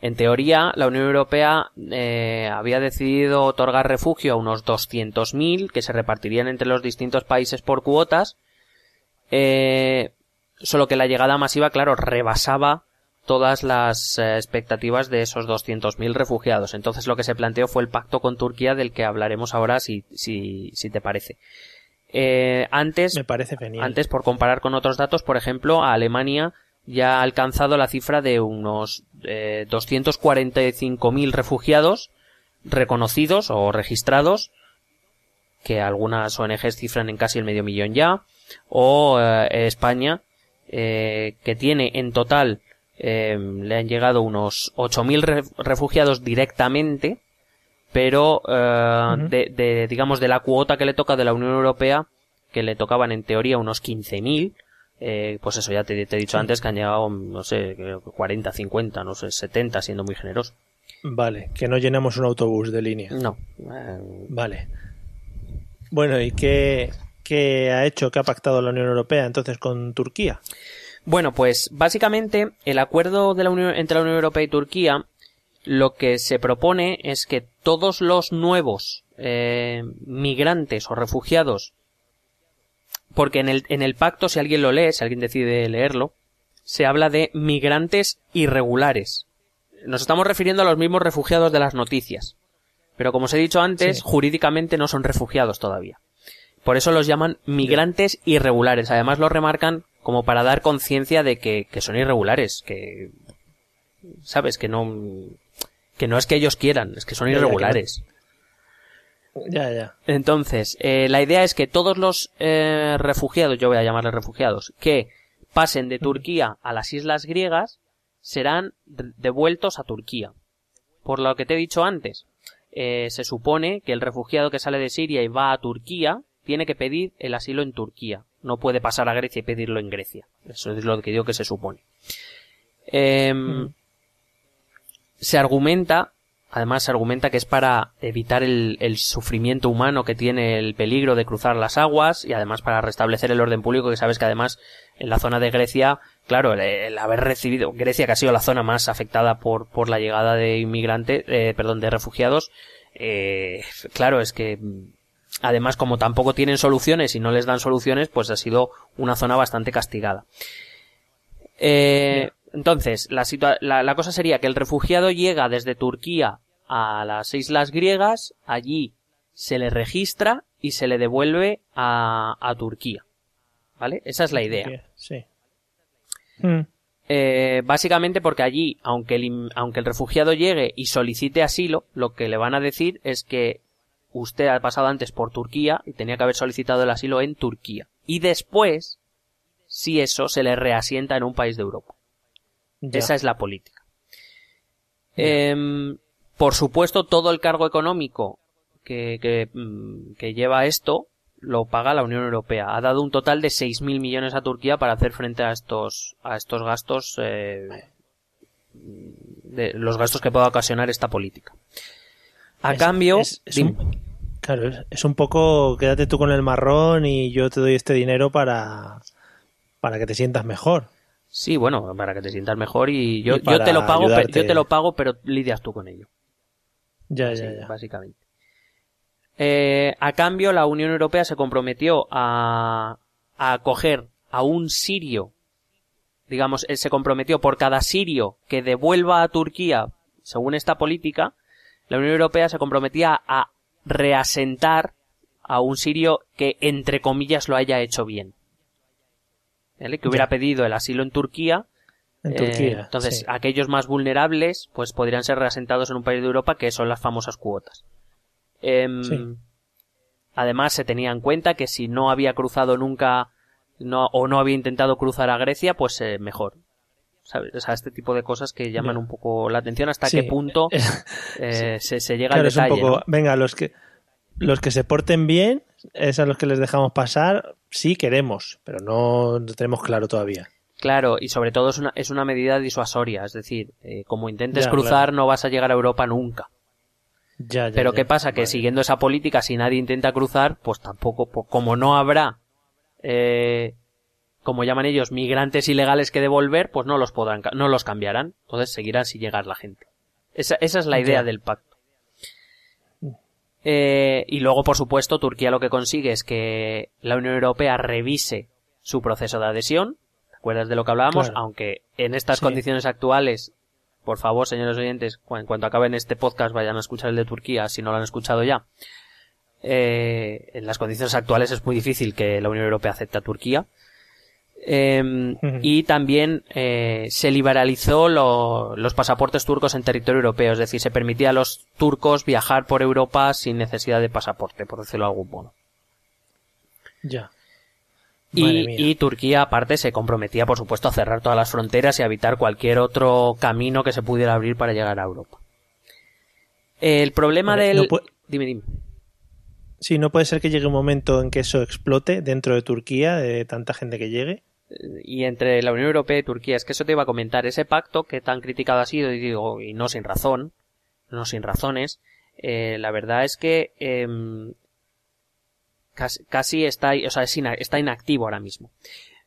En teoría, la Unión Europea eh, había decidido otorgar refugio a unos 200.000 que se repartirían entre los distintos países por cuotas. Eh, solo que la llegada masiva, claro, rebasaba todas las eh, expectativas de esos 200.000 refugiados. Entonces lo que se planteó fue el pacto con Turquía del que hablaremos ahora si, si, si te parece. Eh, antes, Me parece genial. antes, por comparar con otros datos, por ejemplo, a Alemania ya ha alcanzado la cifra de unos eh, 245.000 refugiados reconocidos o registrados, que algunas ONGs cifran en casi el medio millón ya, o eh, España, eh, que tiene en total, eh, le han llegado unos 8.000 re- refugiados directamente, pero eh, de, de, digamos, de la cuota que le toca de la Unión Europea, que le tocaban en teoría unos 15.000, eh, pues eso ya te, te he dicho Sí. antes que han llegado, no sé, creo que 40, 50, no sé, 70, siendo muy generoso. Vale, que no llenamos un autobús de línea. No. Vale. Bueno, ¿y qué, qué ha hecho, qué ha pactado la Unión Europea entonces con Turquía? Bueno, pues básicamente el acuerdo de la Unión, entre la Unión Europea y Turquía lo que se propone es que todos los nuevos eh, migrantes o refugiados, porque en el, en el pacto, si alguien lo lee, si alguien decide leerlo, se habla de migrantes irregulares. Nos estamos refiriendo a los mismos refugiados de las noticias. Pero como os he dicho antes, Sí. jurídicamente no son refugiados todavía. Por eso los llaman migrantes irregulares. Además lo remarcan como para dar conciencia de que, que son irregulares, que sabes que no que no es que ellos quieran, es que son irregulares. Ya, ya. Entonces, eh, la idea es que todos los eh, refugiados, yo voy a llamarles refugiados, que pasen de Turquía a las islas griegas, serán devueltos a Turquía. Por lo que te he dicho antes, eh, se supone que el refugiado que sale de Siria y va a Turquía tiene que pedir el asilo en Turquía. No puede pasar a Grecia y pedirlo en Grecia. Eso es lo que digo que se supone. Em, se argumenta, además se argumenta que es para evitar el, el sufrimiento humano que tiene el peligro de cruzar las aguas y además para restablecer el orden público que sabes que además en la zona de Grecia, claro, el, el haber recibido, Grecia que ha sido la zona más afectada por, por la llegada de inmigrantes, eh, perdón, de refugiados, eh, claro, es que mm, además como tampoco tienen soluciones y no les dan soluciones, pues ha sido una zona bastante castigada. Eh, entonces, la, situa- la, la cosa sería que el refugiado llega desde Turquía a las islas griegas, allí se le registra y se le devuelve a, a Turquía. ¿Vale? Esa es la idea. Sí. Mm. Eh, básicamente porque allí, aunque el, aunque el refugiado llegue y solicite asilo, lo que le van a decir es que usted ha pasado antes por Turquía y tenía que haber solicitado el asilo en Turquía. Y después, si eso se le reasienta en un país de Europa. Ya. Esa es la política. Em, por supuesto, todo el cargo económico que, que, mm, que lleva esto lo paga la Unión Europea. Ha dado un total de 6.000 millones a Turquía para hacer frente a estos, a estos gastos, eh, de los gastos que pueda ocasionar esta política. A Es- cambio, es- un- claro, es, un poco quédate tú con el marrón y yo te doy este dinero para, para que te sientas mejor. sí, bueno, para que te sientas mejor y yo, Y yo para te lo pago, pero, yo te lo pago, pero lidias tú con ello. Ya, Sí, ya, ya. básicamente. Eh, a cambio, la Unión Europea se comprometió a, a acoger a un sirio, digamos, él se comprometió por cada sirio que devuelva a Turquía, según esta política, la Unión Europea se comprometía a reasentar a un sirio que, entre comillas, lo haya hecho bien. ¿Vale? Que hubiera Ya. pedido el asilo en Turquía En eh, Turquía. entonces, sí. aquellos más vulnerables, pues podrían ser reasentados en un país de Europa, que son las famosas cuotas. Em, Sí. Además, se tenía en cuenta que si no había cruzado nunca no, o no había intentado cruzar a Grecia, pues eh, mejor. ¿Sabes? O sea, este tipo de cosas que llaman un poco la atención hasta Sí. qué punto eh, se, se llega Claro, al es un detalle. poco, ¿no? venga, los que los que se porten bien, es a los que les dejamos pasar, sí queremos, pero no lo tenemos claro todavía. Claro, y sobre todo es una, es una medida disuasoria, es decir, eh, como intentes Ya, cruzar claro. no vas a llegar a Europa nunca. Ya, ya, Pero. ¿qué pasa? Que Vale. siguiendo esa política, si nadie intenta cruzar, pues tampoco, po- como no habrá, eh, como llaman ellos, migrantes ilegales que devolver, pues no los podrán, no los cambiarán. Entonces seguirán sin llegar la gente. Esa, esa es la idea del pacto. Eh, y luego, por supuesto, Turquía lo que consigue es que la Unión Europea revise su proceso de adhesión. ¿Te acuerdas de lo que hablábamos? Claro. Aunque en estas Sí. condiciones actuales, por favor, señores oyentes, en cuanto acaben este podcast, vayan a escuchar el de Turquía, si no lo han escuchado ya. Eh, en las condiciones actuales es muy difícil que la Unión Europea acepte a Turquía. Eh, Ujú. y también eh, se liberalizó lo- los pasaportes turcos en territorio europeo, es decir, se permitía a los turcos viajar por Europa sin necesidad de pasaporte, por decirlo de algún modo. Ya. Y, y Turquía, aparte, se comprometía, por supuesto, a cerrar todas las fronteras y a evitar cualquier otro camino que se pudiera abrir para llegar a Europa. El problema Vale, del... no Dime, dime. Sí, no puede ser que llegue un momento en que eso explote dentro de Turquía, de tanta gente que llegue. Y entre la Unión Europea y Turquía. Es que eso te iba a comentar. Ese pacto que tan criticado ha sido, y digo, y no sin razón, no sin razones, eh, la verdad es que em, casi, casi, está, o sea, está inactivo ahora mismo.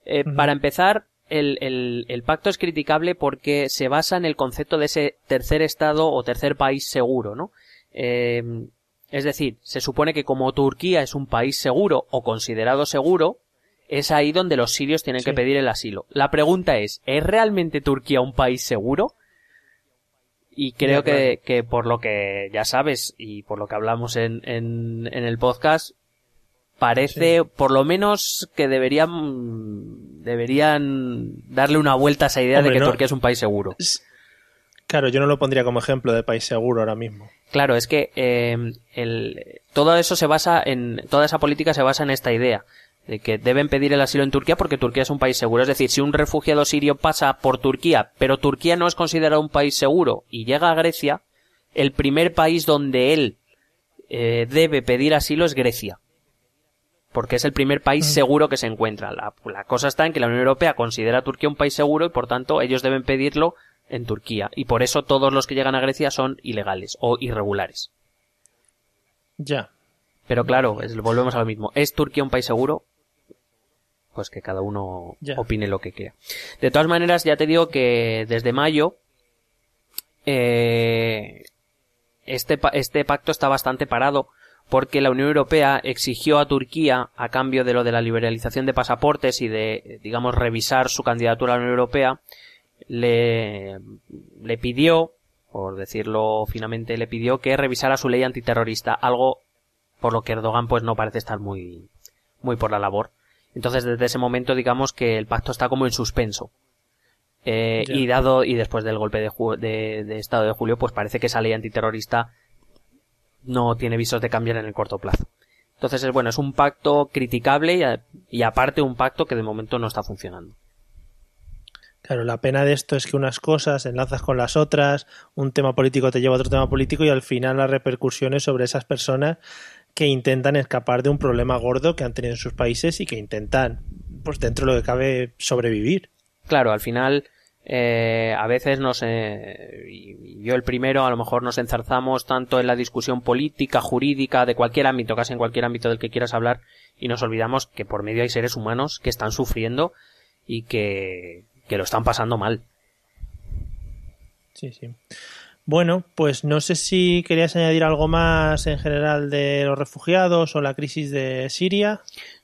Eh, para empezar, el, el, el, pacto es criticable porque se basa en el concepto de ese tercer estado o tercer país seguro, ¿no? Em, es decir, se supone que como Turquía es un país seguro o considerado seguro, es ahí donde los sirios tienen que pedir el asilo. La pregunta es, ¿es realmente Turquía un país seguro? Y creo que, que, por lo que ya sabes y por lo que hablamos en, en, en el podcast, parece por lo menos que deberían deberían darle una vuelta a esa idea de que Turquía es un país seguro. Claro, yo no lo pondría como ejemplo de país seguro ahora mismo. Claro, es que eh, el, todo eso se basa en toda esa política se basa en esta idea de que deben pedir el asilo en Turquía porque Turquía es un país seguro. Es decir, si un refugiado sirio pasa por Turquía, pero Turquía no es considerado un país seguro y llega a Grecia, el primer país donde él eh, debe pedir asilo es Grecia. Porque es el primer país mm. seguro que se encuentra. La, la, cosa está en que la Unión Europea considera a Turquía un país seguro y por tanto ellos deben pedirlo en Turquía. Y por eso todos los que llegan a Grecia son ilegales o irregulares. Ya. Pero claro, volvemos a lo mismo. ¿Es Turquía un país seguro? Pues que cada uno opine lo que quiera. De todas maneras, ya te digo que desde mayo eh, este, este pacto está bastante parado porque la Unión Europea exigió a Turquía, a cambio de lo de la liberalización de pasaportes y de, digamos, revisar su candidatura a la Unión Europea, le, le pidió, por decirlo finamente, le pidió que revisara su ley antiterrorista, algo por lo que Erdogan pues no parece estar muy, muy por la labor. Entonces, desde ese momento, digamos que el pacto está como en suspenso. Eh, y dado, y después del golpe de, de, Estado de Julio, pues parece que esa ley antiterrorista no tiene visos de cambiar en el corto plazo. Entonces, es bueno, es un pacto criticable y, aparte un pacto que de momento no está funcionando. Claro, la pena de esto es que unas cosas enlazas con las otras, un tema político te lleva a otro tema político y al final las repercusiones sobre esas personas que intentan escapar de un problema gordo que han tenido en sus países y que intentan, pues dentro de lo que cabe, sobrevivir. Claro, al final, eh, a veces nos, y yo el primero, a lo mejor nos enzarzamos tanto en la discusión política, jurídica, de cualquier ámbito, casi en cualquier ámbito del que quieras hablar, y nos olvidamos que por medio hay seres humanos que están sufriendo y que, que lo están pasando mal. Sí, sí. Bueno, pues no sé si querías añadir algo más en general de los refugiados o la crisis de Siria.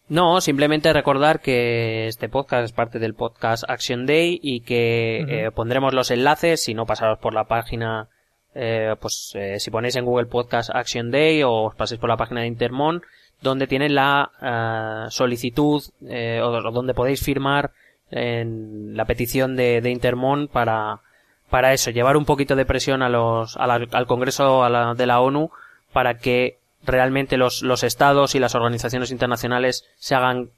No, simplemente recordar que este podcast es parte del podcast Action Day y que eh, pondremos los enlaces, si no pasaros por la página, eh, pues eh, si ponéis en Google Podcast Action Day o os paséis por la página de Intermon, donde tienen la solicitud o donde podéis firmar en la petición de, de Intermon para para eso, llevar un poquito de presión a los, al Congreso de la ONU para que realmente los, los estados y las organizaciones internacionales se hagan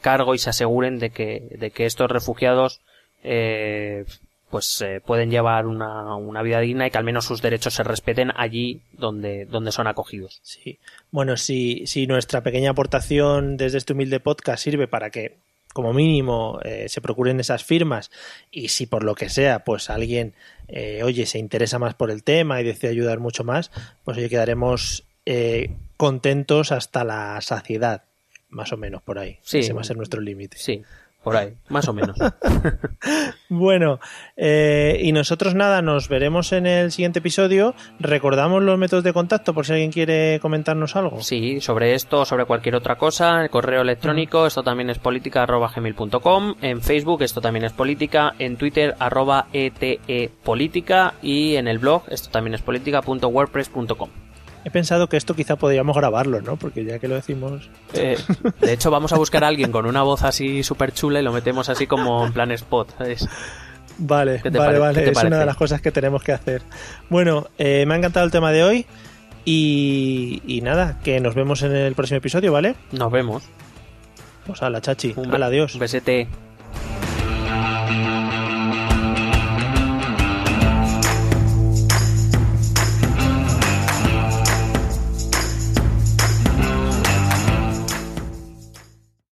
cargo y se aseguren de que, de que estos refugiados eh, pues eh, pueden llevar una, una, vida digna y que al menos sus derechos se respeten allí donde, donde son acogidos. Sí. Bueno, si, si nuestra pequeña aportación desde este humilde podcast sirve para que como mínimo eh, se procuren esas firmas y si por lo que sea pues alguien eh, oye se interesa más por el tema y decide ayudar mucho más pues oye quedaremos eh, contentos hasta la saciedad más o menos por ahí. Sí, ese va a ser nuestro límite. Sí por ahí, más o menos. bueno, eh, y nosotros nada, nos veremos en el siguiente episodio. Recordamos los métodos de contacto por si alguien quiere comentarnos algo. Sí, sobre esto, sobre cualquier otra cosa, el correo electrónico, esto también es política arroba gmail.com, en Facebook esto también es política, en Twitter arroba ete política y en el blog esto también es política.wordpress.com. He pensado que esto quizá podríamos grabarlo, ¿no? Porque ya que lo decimos... Eh, de hecho, vamos a buscar a alguien con una voz así súper chula y lo metemos así como en plan spot, ¿sabes? Vale, vale, vale. Es una de las cosas que tenemos que hacer. Bueno, eh, me ha encantado el tema de hoy. Y, nada, que nos vemos en el próximo episodio, ¿vale? Nos vemos. Pues a la chachi. Un adiós. besete.